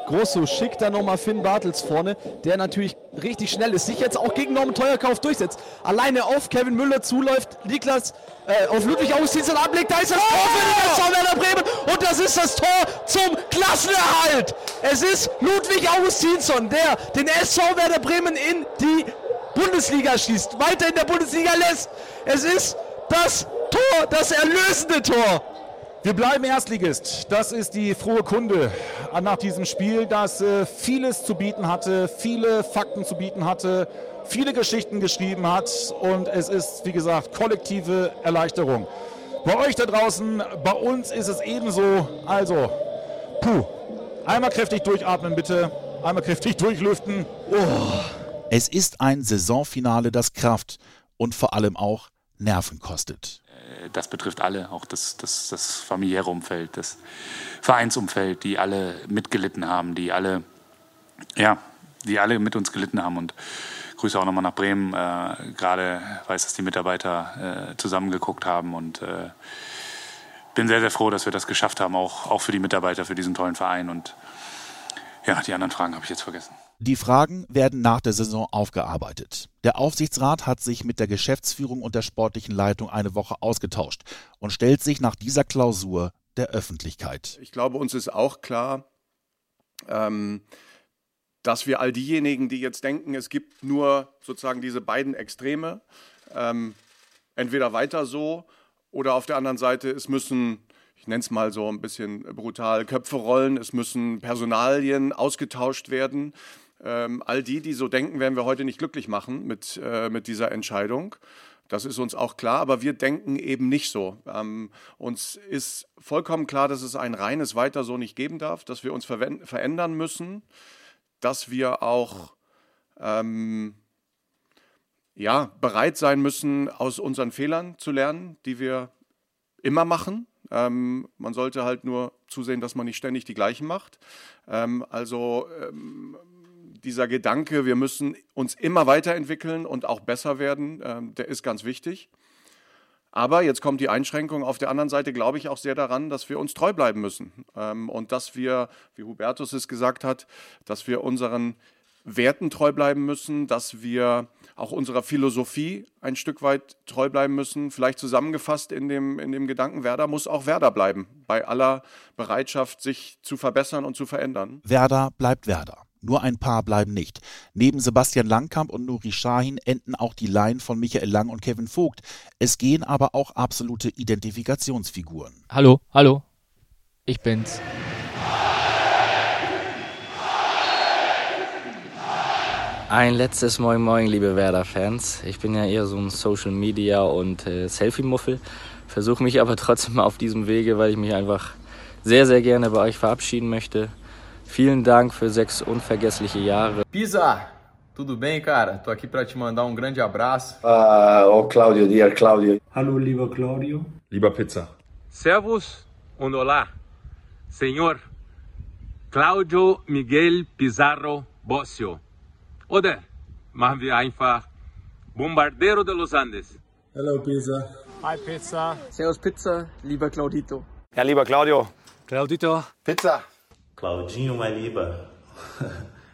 Grosso schickt dann nochmal Finn Bartels vorne, der natürlich richtig schnell ist, sich jetzt auch gegen Norman Teuerkauf durchsetzt. Alleine auf Kevin Müller zuläuft, Niklas äh, auf Ludwig und ablegt. Da ist das Tor für den Werder Bremen und das ist das Tor zum Klassenerhalt. Es ist Ludwig Augustinsson, der den SV Werder Bremen in die Bundesliga schießt, weiter in der Bundesliga lässt. Es ist das Tor, das erlösende Tor. Wir bleiben Erstligist. Das ist die frohe Kunde nach diesem Spiel, das äh, vieles zu bieten hatte, viele Fakten zu bieten hatte, viele Geschichten geschrieben hat und es ist, wie gesagt, kollektive Erleichterung. Bei euch da draußen, bei uns ist es ebenso. Also, puh, einmal kräftig durchatmen bitte, einmal kräftig durchlüften. Oh. Es ist ein Saisonfinale, das Kraft und vor allem auch Nerven kostet das betrifft alle, auch das, das, das familiäre Umfeld, das Vereinsumfeld, die alle mitgelitten haben, die alle, ja, die alle mit uns gelitten haben. Und Grüße auch nochmal nach Bremen. Äh, Gerade weiß, dass die Mitarbeiter äh, zusammengeguckt haben und äh, bin sehr, sehr froh, dass wir das geschafft haben, auch, auch für die Mitarbeiter, für diesen tollen Verein. Und ja, die anderen Fragen habe ich jetzt vergessen. Die Fragen werden nach der Saison aufgearbeitet. Der Aufsichtsrat hat sich mit der Geschäftsführung und der sportlichen Leitung eine Woche ausgetauscht und stellt sich nach dieser Klausur der Öffentlichkeit. Ich glaube, uns ist auch klar, ähm, dass wir all diejenigen, die jetzt denken, es gibt nur sozusagen diese beiden Extreme, ähm, entweder weiter so oder auf der anderen Seite, es müssen, ich nenne es mal so ein bisschen brutal, Köpfe rollen, es müssen Personalien ausgetauscht werden. Ähm, all die, die so denken, werden wir heute nicht glücklich machen mit, äh, mit dieser Entscheidung. Das ist uns auch klar, aber wir denken eben nicht so. Ähm, uns ist vollkommen klar, dass es ein reines Weiter so nicht geben darf, dass wir uns verändern müssen, dass wir auch ähm, ja, bereit sein müssen, aus unseren Fehlern zu lernen, die wir immer machen. Ähm, man sollte halt nur zusehen, dass man nicht ständig die gleichen macht. Ähm, also ähm, dieser Gedanke, wir müssen uns immer weiterentwickeln und auch besser werden, ähm, der ist ganz wichtig. Aber jetzt kommt die Einschränkung. Auf der anderen Seite glaube ich auch sehr daran, dass wir uns treu bleiben müssen ähm, und dass wir, wie Hubertus es gesagt hat, dass wir unseren Werten treu bleiben müssen, dass wir auch unserer Philosophie ein Stück weit treu bleiben müssen. Vielleicht zusammengefasst in dem, in dem Gedanken, Werder muss auch Werder bleiben, bei aller Bereitschaft, sich zu verbessern und zu verändern. Werder bleibt Werder. Nur ein paar bleiben nicht. Neben Sebastian Langkamp und Nuri Sahin enden auch die Laien von Michael Lang und Kevin Vogt. Es gehen aber auch absolute Identifikationsfiguren. Hallo, hallo. Ich bin's. Ein letztes Moin Moin, liebe Werder-Fans. Ich bin ja eher so ein Social Media und äh, Selfie-Muffel. Versuche mich aber trotzdem auf diesem Wege, weil ich mich einfach sehr, sehr gerne bei euch verabschieden möchte. Vielen Dank für sechs unvergessliche Jahre. Pisa, tudo bem, cara? Tô aqui para te mandar um grande abraço. Uh, oh, Claudio, dear Claudio. Hallo, lieber Claudio. Lieber Pizza. Servus und hola, Senhor Claudio Miguel Pizarro Bossio. Oder machen wir einfach Bombardero de los Andes. Hello, Pizza. Hi, Pizza. Servus, Pizza, lieber Claudito. Ja, lieber Claudio. Claudito. Pizza. Claudinho, mein Lieber.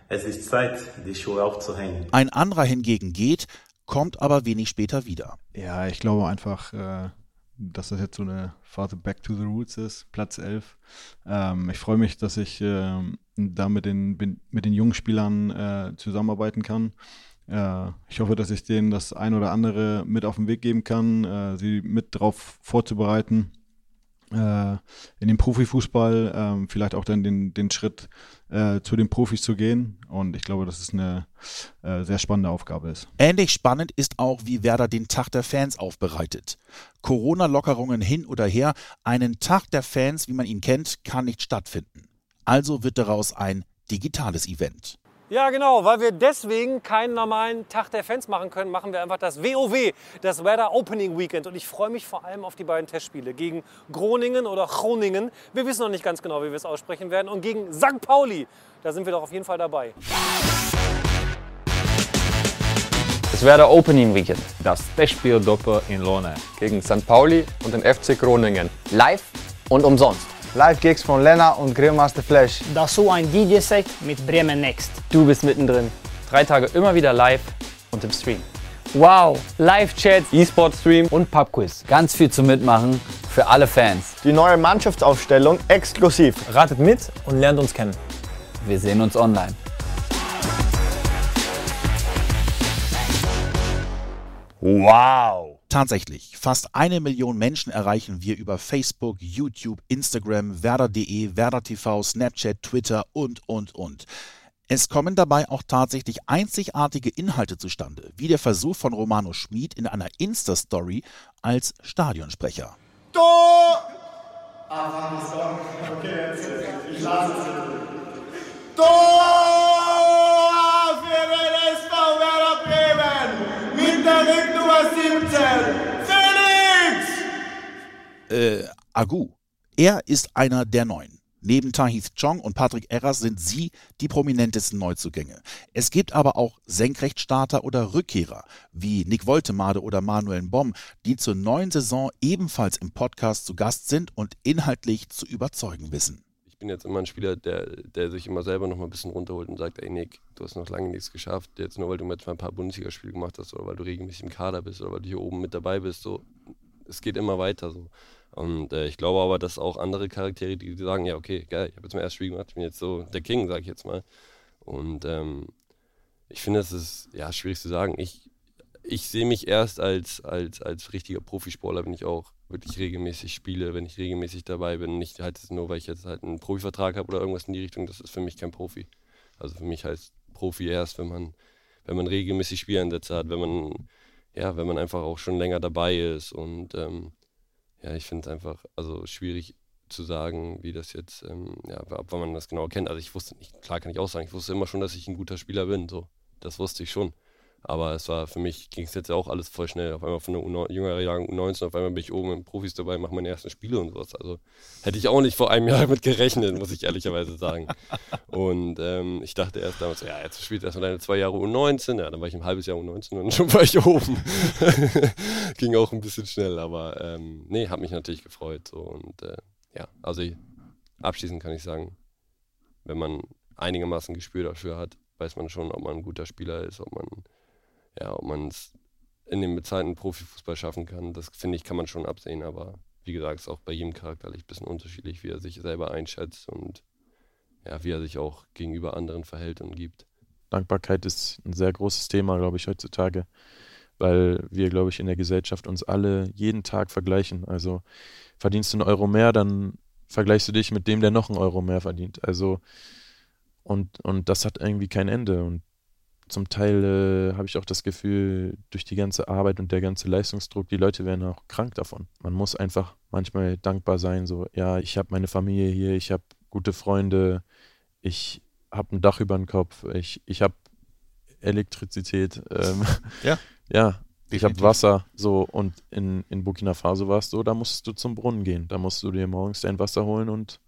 Es ist Zeit, die Schuhe aufzuhängen. Ein anderer hingegen geht, kommt aber wenig später wieder. Ja, ich glaube einfach, äh, dass das jetzt so eine Phase Back to the Roots ist, Platz 11. Ähm, ich freue mich, dass ich äh, da mit den, mit den jungen Spielern äh, zusammenarbeiten kann. Äh, ich hoffe, dass ich denen das ein oder andere mit auf den Weg geben kann, sie mit darauf vorzubereiten in den Profifußball, ähm, vielleicht auch dann den, den Schritt äh, zu den Profis zu gehen. Und ich glaube, dass es eine äh, sehr spannende Aufgabe ist. Ähnlich spannend ist auch, wie Werder den Tag der Fans aufbereitet. Corona-Lockerungen hin oder her, einen Tag der Fans, wie man ihn kennt, kann nicht stattfinden. Also wird daraus ein digitales Event. Ja, genau, weil wir deswegen keinen normalen Tag der Fans machen können, machen wir einfach das WOW, das Weather Opening Weekend. Und ich freue mich vor allem auf die beiden Testspiele gegen Groningen oder Groningen. Wir wissen noch nicht ganz genau, wie wir es aussprechen werden. Und gegen St. Pauli, da sind wir doch auf jeden Fall dabei. Das Werder Opening Weekend. Das Testspiel Doppel in Lohne. Gegen St. Pauli und den FC Groningen. Live und umsonst. Live-Gigs von Lena und Grillmaster Flash. Dazu ein DJ-Set mit Bremen Next. Du bist mittendrin. Drei Tage immer wieder live und im Stream. Wow, Live-Chats, E-Sport-Stream und Pub-Quiz. Ganz viel zu mitmachen für alle Fans. Die neue Mannschaftsaufstellung exklusiv. Ratet mit und lernt uns kennen. Wir sehen uns online. Wow! Tatsächlich, fast eine Million Menschen erreichen wir über Facebook, YouTube, Instagram, Werder.de, Werder TV, Snapchat, Twitter und, und, und. Es kommen dabei auch tatsächlich einzigartige Inhalte zustande, wie der Versuch von Romano Schmid in einer Insta-Story als Stadionsprecher. Tor! Ah, okay, jetzt, ich lasse es. Tor! Der Rücknummer 17! Felix! Äh, Agu. Er ist einer der Neuen. Neben Tahith Chong und Patrick Erras sind sie die prominentesten Neuzugänge. Es gibt aber auch Senkrechtstarter oder Rückkehrer, wie Nick Woltemade oder Manuel Bomm, die zur neuen Saison ebenfalls im Podcast zu Gast sind und inhaltlich zu überzeugen wissen. Bin jetzt immer ein Spieler, der, der sich immer selber noch mal ein bisschen runterholt und sagt, ey Nick, du hast noch lange nichts geschafft, jetzt nur weil du mal ein paar Bundesligaspiele gemacht hast oder weil du regelmäßig im Kader bist oder weil du hier oben mit dabei bist, so, es geht immer weiter so. Und äh, ich glaube aber, dass auch andere Charaktere, die sagen, ja, okay, geil, ich habe jetzt mein erstes Spiel gemacht, ich bin jetzt so der King, sage ich jetzt mal. Und ähm, ich finde, es ist ja schwierig zu sagen. Ich, ich sehe mich erst als, als, als richtiger Profisportler, wenn ich auch wirklich regelmäßig spiele, wenn ich regelmäßig dabei bin. Nicht halt nur, weil ich jetzt halt einen Profivertrag habe oder irgendwas in die Richtung, das ist für mich kein Profi. Also für mich heißt Profi erst, wenn man, wenn man regelmäßig Spieleinsätze hat, wenn man, ja, wenn man einfach auch schon länger dabei ist. Und ähm, ja, ich finde es einfach also schwierig zu sagen, wie das jetzt, ähm, ja, ab wann man das genau kennt. Also ich wusste nicht, klar kann ich auch sagen, ich wusste immer schon, dass ich ein guter Spieler bin. So, das wusste ich schon. Aber es war für mich, ging es jetzt auch alles voll schnell. Auf einmal von der U9, jüngeren Jahrgang U19, auf einmal bin ich oben in Profis dabei, mache meine ersten Spiele und sowas. Also hätte ich auch nicht vor einem Jahr damit gerechnet, muss ich ehrlicherweise sagen. Und ähm, ich dachte erst damals, ja, jetzt spielst du erstmal deine zwei Jahre U19. Ja, dann war ich ein halbes Jahr U19 und schon war ich oben. ging auch ein bisschen schnell, aber ähm, nee, hat mich natürlich gefreut. So. Und äh, ja, also ich, abschließend kann ich sagen, wenn man einigermaßen Gespür dafür hat, weiß man schon, ob man ein guter Spieler ist, ob man ja, ob man es in dem bezahlten Profifußball schaffen kann, das finde ich, kann man schon absehen, aber wie gesagt, ist auch bei jedem charakterlich ein bisschen unterschiedlich, wie er sich selber einschätzt und ja, wie er sich auch gegenüber anderen verhält und gibt. Dankbarkeit ist ein sehr großes Thema, glaube ich, heutzutage, weil wir, glaube ich, in der Gesellschaft uns alle jeden Tag vergleichen. Also verdienst du einen Euro mehr, dann vergleichst du dich mit dem, der noch einen Euro mehr verdient. Also und, und das hat irgendwie kein Ende. Und zum Teil äh, habe ich auch das Gefühl, durch die ganze Arbeit und der ganze Leistungsdruck, die Leute werden auch krank davon. Man muss einfach manchmal dankbar sein, so, ja, ich habe meine Familie hier, ich habe gute Freunde, ich habe ein Dach über dem Kopf, ich, ich habe Elektrizität, ähm, ja, ja, ich habe Wasser, so, und in, in Burkina Faso war es so, da musstest du zum Brunnen gehen, da musst du dir morgens dein Wasser holen und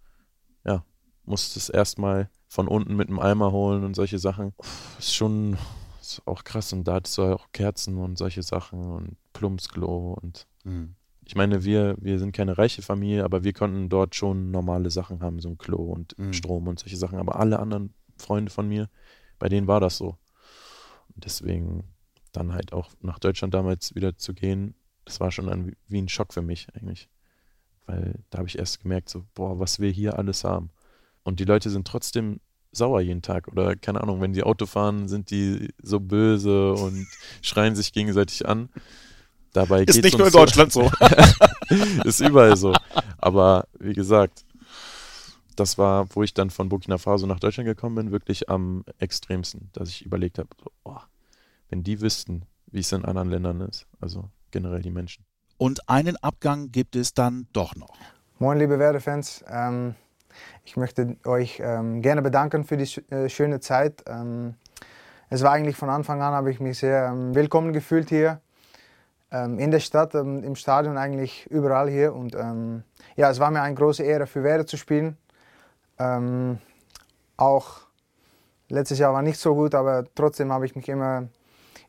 ja, musstest erstmal von unten mit einem Eimer holen und solche Sachen. Ist schon ist auch krass. Und da hattest du auch Kerzen und solche Sachen und Plumpsklo und mhm. ich meine, wir, wir sind keine reiche Familie, aber wir konnten dort schon normale Sachen haben, so ein Klo und mhm. Strom und solche Sachen. Aber alle anderen Freunde von mir, bei denen war das so. Und deswegen dann halt auch nach Deutschland damals wieder zu gehen, das war schon ein, wie ein Schock für mich eigentlich. Weil da habe ich erst gemerkt, so, boah, was wir hier alles haben. Und die Leute sind trotzdem sauer jeden Tag. Oder keine Ahnung, wenn die Auto fahren, sind die so böse und schreien sich gegenseitig an. Dabei ist nicht nur in Deutschland so. ist überall so. Aber wie gesagt, das war, wo ich dann von Burkina Faso nach Deutschland gekommen bin, wirklich am extremsten, dass ich überlegt habe, so, oh, wenn die wüssten, wie es in anderen Ländern ist, also generell die Menschen. Und einen Abgang gibt es dann doch noch. Moin, liebe Werder-Fans. Ähm, ich möchte euch ähm, gerne bedanken für die äh, schöne Zeit. Ähm, es war eigentlich von Anfang an, habe ich mich sehr ähm, willkommen gefühlt hier ähm, in der Stadt, ähm, im Stadion, eigentlich überall hier. Und ähm, ja, es war mir eine große Ehre, für Werder zu spielen. auch letztes Jahr war nicht so gut, aber trotzdem habe ich mich immer,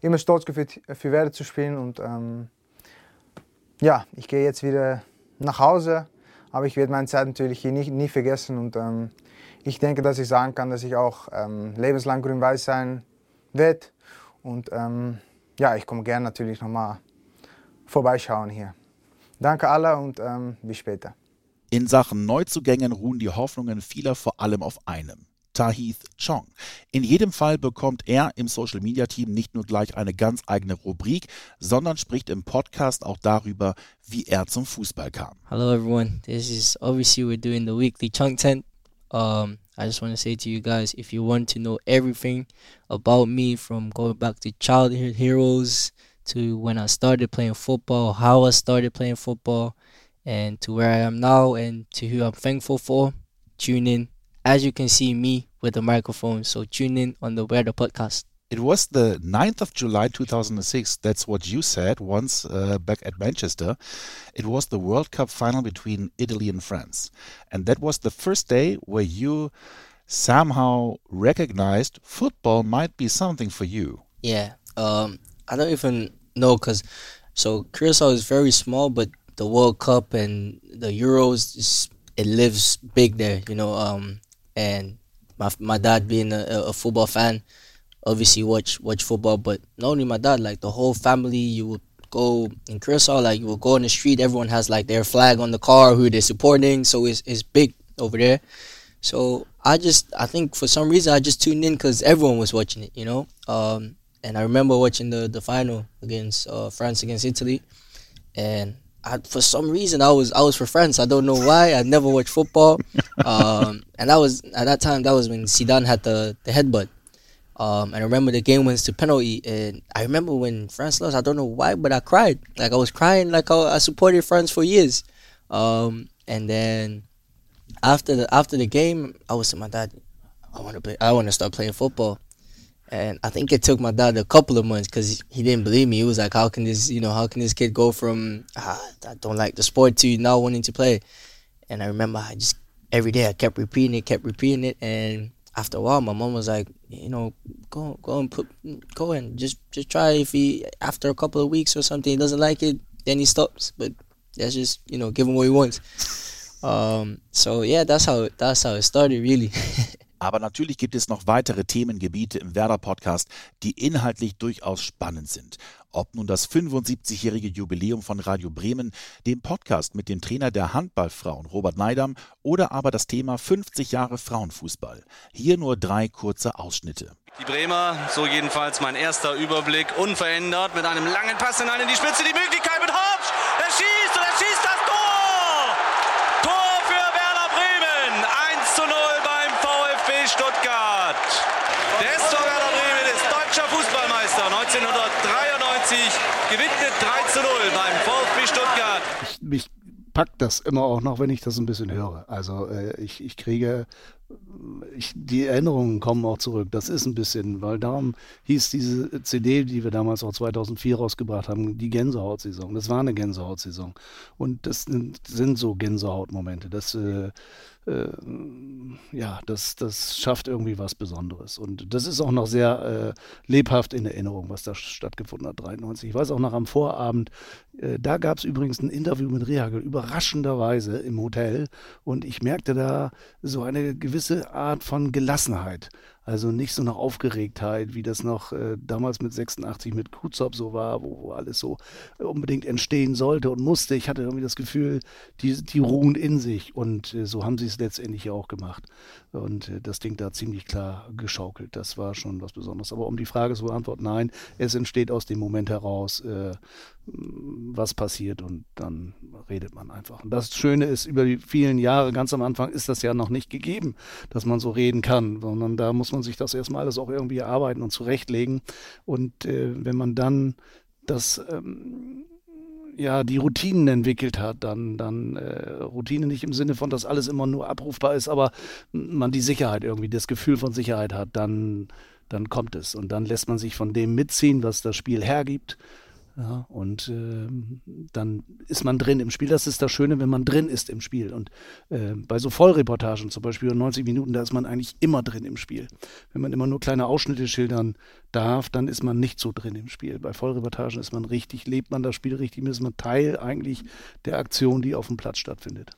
immer stolz gefühlt, für Werder zu spielen. Und ja, ich gehe jetzt wieder nach Hause aber ich werde meine Zeit natürlich hier nie, nie vergessen und ähm, ich denke, dass ich sagen kann, dass ich auch ähm, lebenslang grün-weiß sein werde. Und ähm, ja, ich komme gerne natürlich nochmal vorbeischauen hier. Danke alle und ähm, bis später. In Sachen Neuzugängen ruhen die Hoffnungen vieler vor allem auf einem. Tahith Chong. In jedem Fall bekommt er im Social Media Team nicht nur gleich eine ganz eigene Rubrik, sondern spricht im Podcast auch darüber, wie er zum Fußball kam. Hello everyone. This is obviously we're doing the weekly Chong Tent. Um, I just want to say to you guys, if you want to know everything about me from going back to childhood heroes to when I started playing football, how I started playing football, and to where I am now and to who I'm thankful for, tune in as you can see me with a microphone. So tune in on the Where the podcast. It was the 9th of July 2006. That's what you said once uh, back at Manchester. It was the World Cup final between Italy and France. And that was the first day where you somehow recognized football might be something for you. Yeah. Um, I don't even know because so Curacao is very small, but the World Cup and the Euros, is, it lives big there. You know, um, and my my dad being a, a football fan, obviously watch watch football. But not only my dad, like the whole family, you would go in Curacao, like you would go on the street. Everyone has like their flag on the car, who they're supporting. So it's it's big over there. So I just I think for some reason I just tuned in because everyone was watching it, you know. Um, and I remember watching the the final against uh, France against Italy, and I, for some reason I was I was for France. I don't know why. I never watched football, um, and that was at that time that was when Zidane had the the headbutt. Um, and I remember the game went to penalty, and I remember when France lost. I don't know why, but I cried. Like I was crying, like I, I supported France for years. Um, and then after the after the game, I was to my dad, I want to play. I want to start playing football. And I think it took my dad a couple of months because he didn't believe me. He was like, "How can this, you know, how can this kid go from ah, I don't like the sport to now wanting to play?" And I remember I just every day I kept repeating it, kept repeating it, and after a while, my mom was like, you know, go go and put go and just just try. If he after a couple of weeks or something he doesn't like it, then he stops. But that's just you know give him what he wants. Um, so yeah, that's how that's how it started really. Aber natürlich gibt es noch weitere Themengebiete im Werder-Podcast, die inhaltlich durchaus spannend sind. Ob nun das 75-jährige Jubiläum von Radio Bremen, dem Podcast mit dem Trainer der Handballfrauen Robert Neidam oder aber das Thema 50 Jahre Frauenfußball. Hier nur drei kurze Ausschnitte. Die Bremer, so jedenfalls mein erster Überblick, unverändert mit einem langen Pass hinein in die Spitze, die Möglichkeit mit Hopsch, er schießt und er schießt das Tor! Tor für Werder Bremen, 1 zu 0 beim VfB Stuttgart. Der SV Werder Bremen ist deutscher Fußballmeister 1993, gewinnt mit 3 zu 0 beim VfB Stuttgart. Ich, mich packt das immer auch noch, wenn ich das ein bisschen höre. Also äh, ich, ich kriege ich, die Erinnerungen kommen auch zurück. Das ist ein bisschen, weil darum hieß diese CD, die wir damals auch 2004 rausgebracht haben, die Gänsehautsaison. Das war eine Gänsehautsaison. Und das sind, sind so Gänsehautmomente. Das äh, äh, ja, das, das schafft irgendwie was Besonderes. Und das ist auch noch sehr äh, lebhaft in Erinnerung, was da stattgefunden hat, 93. Ich weiß auch noch am Vorabend, äh, da gab es übrigens ein Interview mit Rehagel, überraschenderweise im Hotel. Und ich merkte da so eine gewisse Art von Gelassenheit. Also nicht so eine Aufgeregtheit, wie das noch äh, damals mit 86 mit Kuzop so war, wo, wo, alles so unbedingt entstehen sollte und musste. Ich hatte irgendwie das Gefühl, die, die ruhen in sich und äh, so haben sie es letztendlich ja auch gemacht. Und äh, das Ding da ziemlich klar geschaukelt. Das war schon was Besonderes. Aber um die Frage zu beantworten, nein, es entsteht aus dem Moment heraus, äh, was passiert und dann redet man einfach. Und das Schöne ist, über die vielen Jahre, ganz am Anfang ist das ja noch nicht gegeben, dass man so reden kann, sondern da muss man sich das erstmal alles auch irgendwie erarbeiten und zurechtlegen. Und äh, wenn man dann das ähm, ja die Routinen entwickelt hat, dann dann äh, Routine nicht im Sinne von, dass alles immer nur abrufbar ist, aber man die Sicherheit irgendwie, das Gefühl von Sicherheit hat, dann dann kommt es. Und dann lässt man sich von dem mitziehen, was das Spiel hergibt ja, und äh, dann ist man drin im Spiel. Das ist das Schöne, wenn man drin ist im Spiel. Und äh, bei so Vollreportagen, zum Beispiel 90 Minuten, da ist man eigentlich immer drin im Spiel. Wenn man immer nur kleine Ausschnitte schildern darf, dann ist man nicht so drin im Spiel. Bei Vollreportagen ist man richtig, lebt man das Spiel richtig, ist man Teil eigentlich der Aktion, die auf dem Platz stattfindet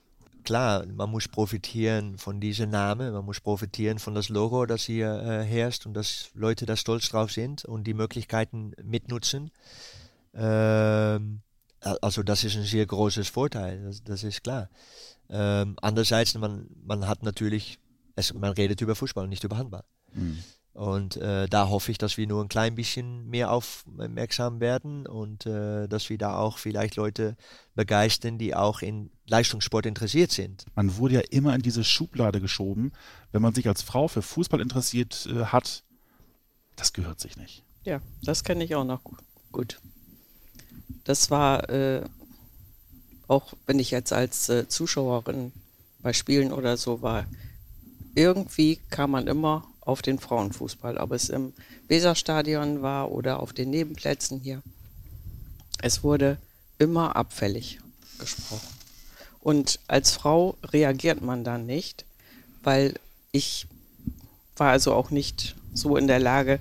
klar, man muss profitieren von diesem Namen, man muss profitieren von das Logo, das hier äh, herrscht und dass Leute da stolz drauf sind und die Möglichkeiten mitnutzen. Ähm, also das ist ein sehr großes Vorteil, das, das ist klar. Ähm, andererseits, man, man hat natürlich, es, man redet über Fußball und nicht über Handball. Mhm. Und äh, da hoffe ich, dass wir nur ein klein bisschen mehr aufmerksam werden und äh, dass wir da auch vielleicht Leute begeistern, die auch in Leistungssport interessiert sind. Man wurde ja immer in diese Schublade geschoben, wenn man sich als Frau für Fußball interessiert äh, hat. Das gehört sich nicht. Ja, das kenne ich auch noch gut. Das war äh, auch, wenn ich jetzt als äh, Zuschauerin bei Spielen oder so war, irgendwie kam man immer auf den Frauenfußball, ob es im Weserstadion war oder auf den Nebenplätzen hier. Es wurde immer abfällig gesprochen. Und als Frau reagiert man dann nicht, weil ich war also auch nicht so in der Lage,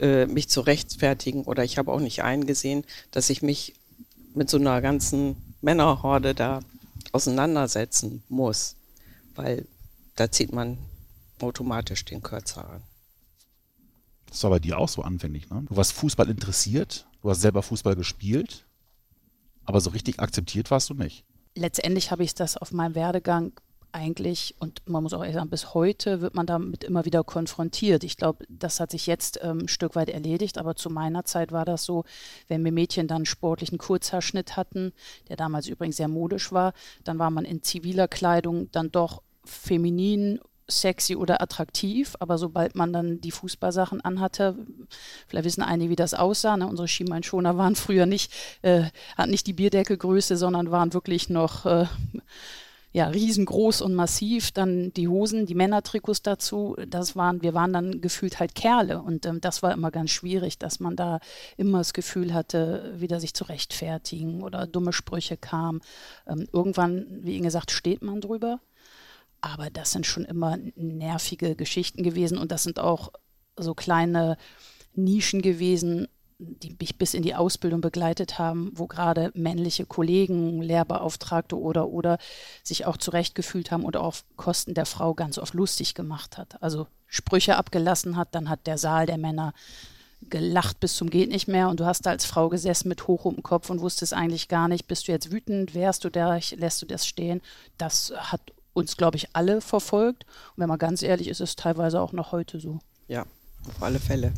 äh, mich zu rechtfertigen oder ich habe auch nicht eingesehen, dass ich mich mit so einer ganzen Männerhorde da auseinandersetzen muss, weil da zieht man automatisch den Kürzer an. Das war bei dir auch so anfänglich, ne? Du warst Fußball interessiert, du hast selber Fußball gespielt, aber so richtig akzeptiert warst du nicht. Letztendlich habe ich das auf meinem Werdegang eigentlich, und man muss auch ehrlich sagen, bis heute wird man damit immer wieder konfrontiert. Ich glaube, das hat sich jetzt ähm, ein Stück weit erledigt, aber zu meiner Zeit war das so, wenn wir Mädchen dann sportlichen Kurzhaarschnitt hatten, der damals übrigens sehr modisch war, dann war man in ziviler Kleidung dann doch feminin sexy oder attraktiv, aber sobald man dann die Fußballsachen anhatte, vielleicht wissen einige, wie das aussah. Ne? Unsere Schienbeinschoner waren früher nicht, äh, hatten nicht die Bierdeckelgröße, sondern waren wirklich noch äh, ja, riesengroß und massiv. Dann die Hosen, die Männertrikots dazu, das waren, wir waren dann gefühlt halt Kerle. Und ähm, das war immer ganz schwierig, dass man da immer das Gefühl hatte, wieder sich zu rechtfertigen oder dumme Sprüche kamen. Ähm, irgendwann, wie Ihnen gesagt, steht man drüber. Aber das sind schon immer nervige Geschichten gewesen und das sind auch so kleine Nischen gewesen, die mich bis in die Ausbildung begleitet haben, wo gerade männliche Kollegen, Lehrbeauftragte oder oder sich auch zurechtgefühlt haben und auf Kosten der Frau ganz oft lustig gemacht hat. Also Sprüche abgelassen hat, dann hat der Saal der Männer gelacht bis zum geht nicht mehr und du hast da als Frau gesessen mit hoch um den Kopf und wusstest eigentlich gar nicht, bist du jetzt wütend, wärst du da, lässt du das stehen. Das hat uns, glaube ich, alle verfolgt. Und wenn man ganz ehrlich ist, ist es teilweise auch noch heute so. Ja, auf alle Fälle.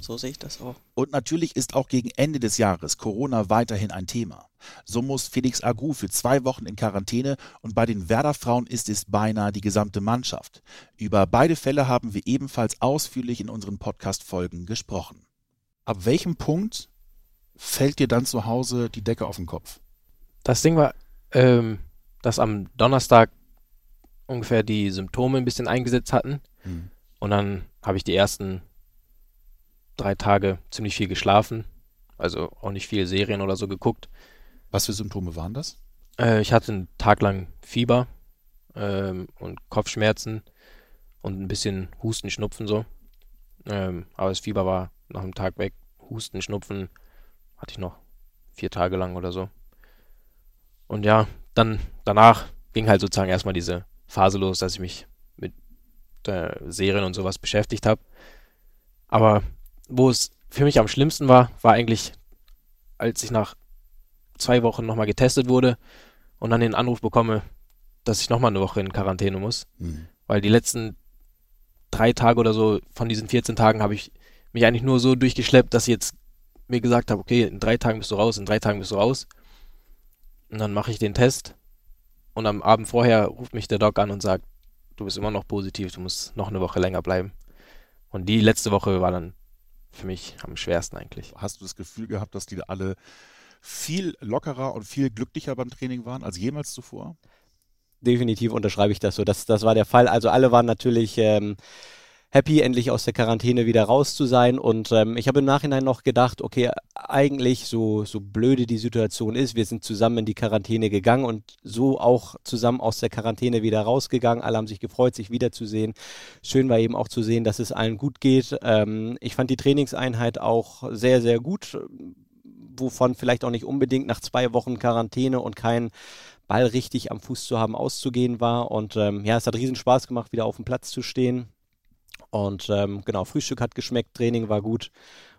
So sehe ich das auch. Und natürlich ist auch gegen Ende des Jahres Corona weiterhin ein Thema. So muss Felix Agu für zwei Wochen in Quarantäne und bei den Werder-Frauen ist es beinahe die gesamte Mannschaft. Über beide Fälle haben wir ebenfalls ausführlich in unseren Podcast-Folgen gesprochen. Ab welchem Punkt fällt dir dann zu Hause die Decke auf den Kopf? Das Ding war, ähm, dass am Donnerstag ungefähr die Symptome ein bisschen eingesetzt hatten. Mhm. Und dann habe ich die ersten drei Tage ziemlich viel geschlafen. Also auch nicht viel Serien oder so geguckt. Was für Symptome waren das? Äh, ich hatte einen Tag lang Fieber ähm, und Kopfschmerzen und ein bisschen Husten, Schnupfen so. Ähm, aber das Fieber war nach einem Tag weg. Husten, Schnupfen hatte ich noch vier Tage lang oder so. Und ja, dann danach ging halt sozusagen erstmal diese Phase los, dass ich mich mit äh, Serien und sowas beschäftigt habe. Aber wo es für mich am schlimmsten war, war eigentlich, als ich nach zwei Wochen nochmal getestet wurde und dann den Anruf bekomme, dass ich nochmal eine Woche in Quarantäne muss. Mhm. Weil die letzten drei Tage oder so von diesen 14 Tagen habe ich mich eigentlich nur so durchgeschleppt, dass ich jetzt mir gesagt habe, okay, in drei Tagen bist du raus, in drei Tagen bist du raus. Und dann mache ich den Test und am Abend vorher ruft mich der Doc an und sagt, du bist immer noch positiv, du musst noch eine Woche länger bleiben. Und die letzte Woche war dann für mich am schwersten eigentlich. Hast du das Gefühl gehabt, dass die alle viel lockerer und viel glücklicher beim Training waren als jemals zuvor? Definitiv unterschreibe ich das so. Das, das war der Fall. Also alle waren natürlich ähm, happy, endlich aus der Quarantäne wieder raus zu sein. Und ähm, ich habe im Nachhinein noch gedacht, okay, eigentlich so, so blöde die Situation ist, wir sind zusammen in die Quarantäne gegangen und so auch zusammen aus der Quarantäne wieder rausgegangen. Alle haben sich gefreut, sich wiederzusehen. Schön war eben auch zu sehen, dass es allen gut geht. Ähm, ich fand die Trainingseinheit auch sehr, sehr gut, wovon vielleicht auch nicht unbedingt nach zwei Wochen Quarantäne und kein Ball richtig am Fuß zu haben, auszugehen war. Und ähm, ja, es hat riesen Spaß gemacht, wieder auf dem Platz zu stehen. Und ähm, genau, Frühstück hat geschmeckt, Training war gut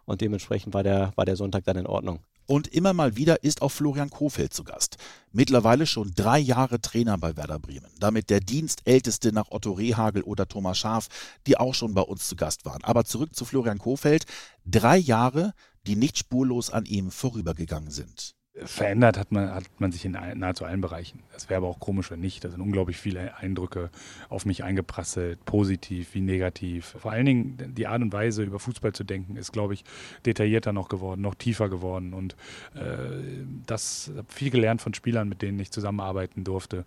und dementsprechend war der, war der Sonntag dann in Ordnung. Und immer mal wieder ist auch Florian Kofeld zu Gast. Mittlerweile schon drei Jahre Trainer bei Werder Bremen. Damit der Dienstälteste nach Otto Rehagel oder Thomas Schaf, die auch schon bei uns zu Gast waren. Aber zurück zu Florian Kofeld. Drei Jahre, die nicht spurlos an ihm vorübergegangen sind verändert hat man, hat man sich in nahezu allen Bereichen. Das wäre aber auch komisch, wenn nicht. Da sind unglaublich viele Eindrücke auf mich eingeprasselt, positiv wie negativ. Vor allen Dingen die Art und Weise, über Fußball zu denken, ist, glaube ich, detaillierter noch geworden, noch tiefer geworden. Und äh, das habe viel gelernt von Spielern, mit denen ich zusammenarbeiten durfte.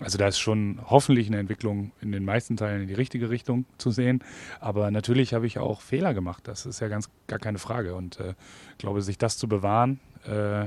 Also da ist schon hoffentlich eine Entwicklung in den meisten Teilen in die richtige Richtung zu sehen. Aber natürlich habe ich auch Fehler gemacht. Das ist ja ganz gar keine Frage. Und äh, glaube, sich das zu bewahren, äh,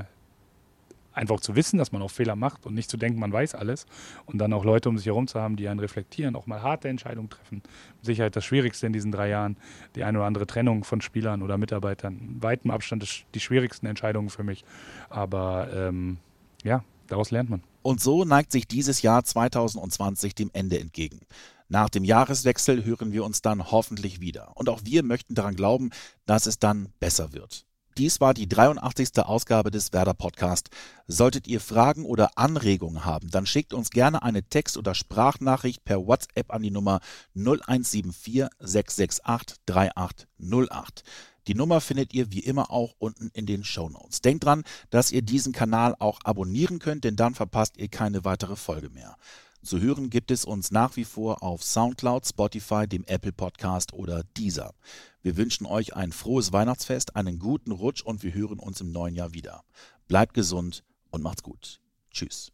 einfach zu wissen, dass man auch Fehler macht und nicht zu denken, man weiß alles und dann auch Leute um sich herum zu haben, die einen reflektieren, auch mal harte Entscheidungen treffen. Sicherheit das Schwierigste in diesen drei Jahren, die eine oder andere Trennung von Spielern oder Mitarbeitern. In weitem Abstand die schwierigsten Entscheidungen für mich. Aber ähm, ja, daraus lernt man. Und so neigt sich dieses Jahr 2020 dem Ende entgegen. Nach dem Jahreswechsel hören wir uns dann hoffentlich wieder. Und auch wir möchten daran glauben, dass es dann besser wird. Dies war die 83. Ausgabe des Werder Podcast. Solltet ihr Fragen oder Anregungen haben, dann schickt uns gerne eine Text- oder Sprachnachricht per WhatsApp an die Nummer 0174 668 3808. Die Nummer findet ihr wie immer auch unten in den Show Notes. Denkt dran, dass ihr diesen Kanal auch abonnieren könnt, denn dann verpasst ihr keine weitere Folge mehr. Zu hören gibt es uns nach wie vor auf Soundcloud, Spotify, dem Apple Podcast oder Deezer. Wir wünschen euch ein frohes Weihnachtsfest, einen guten Rutsch und wir hören uns im neuen Jahr wieder. Bleibt gesund und macht's gut. Tschüss.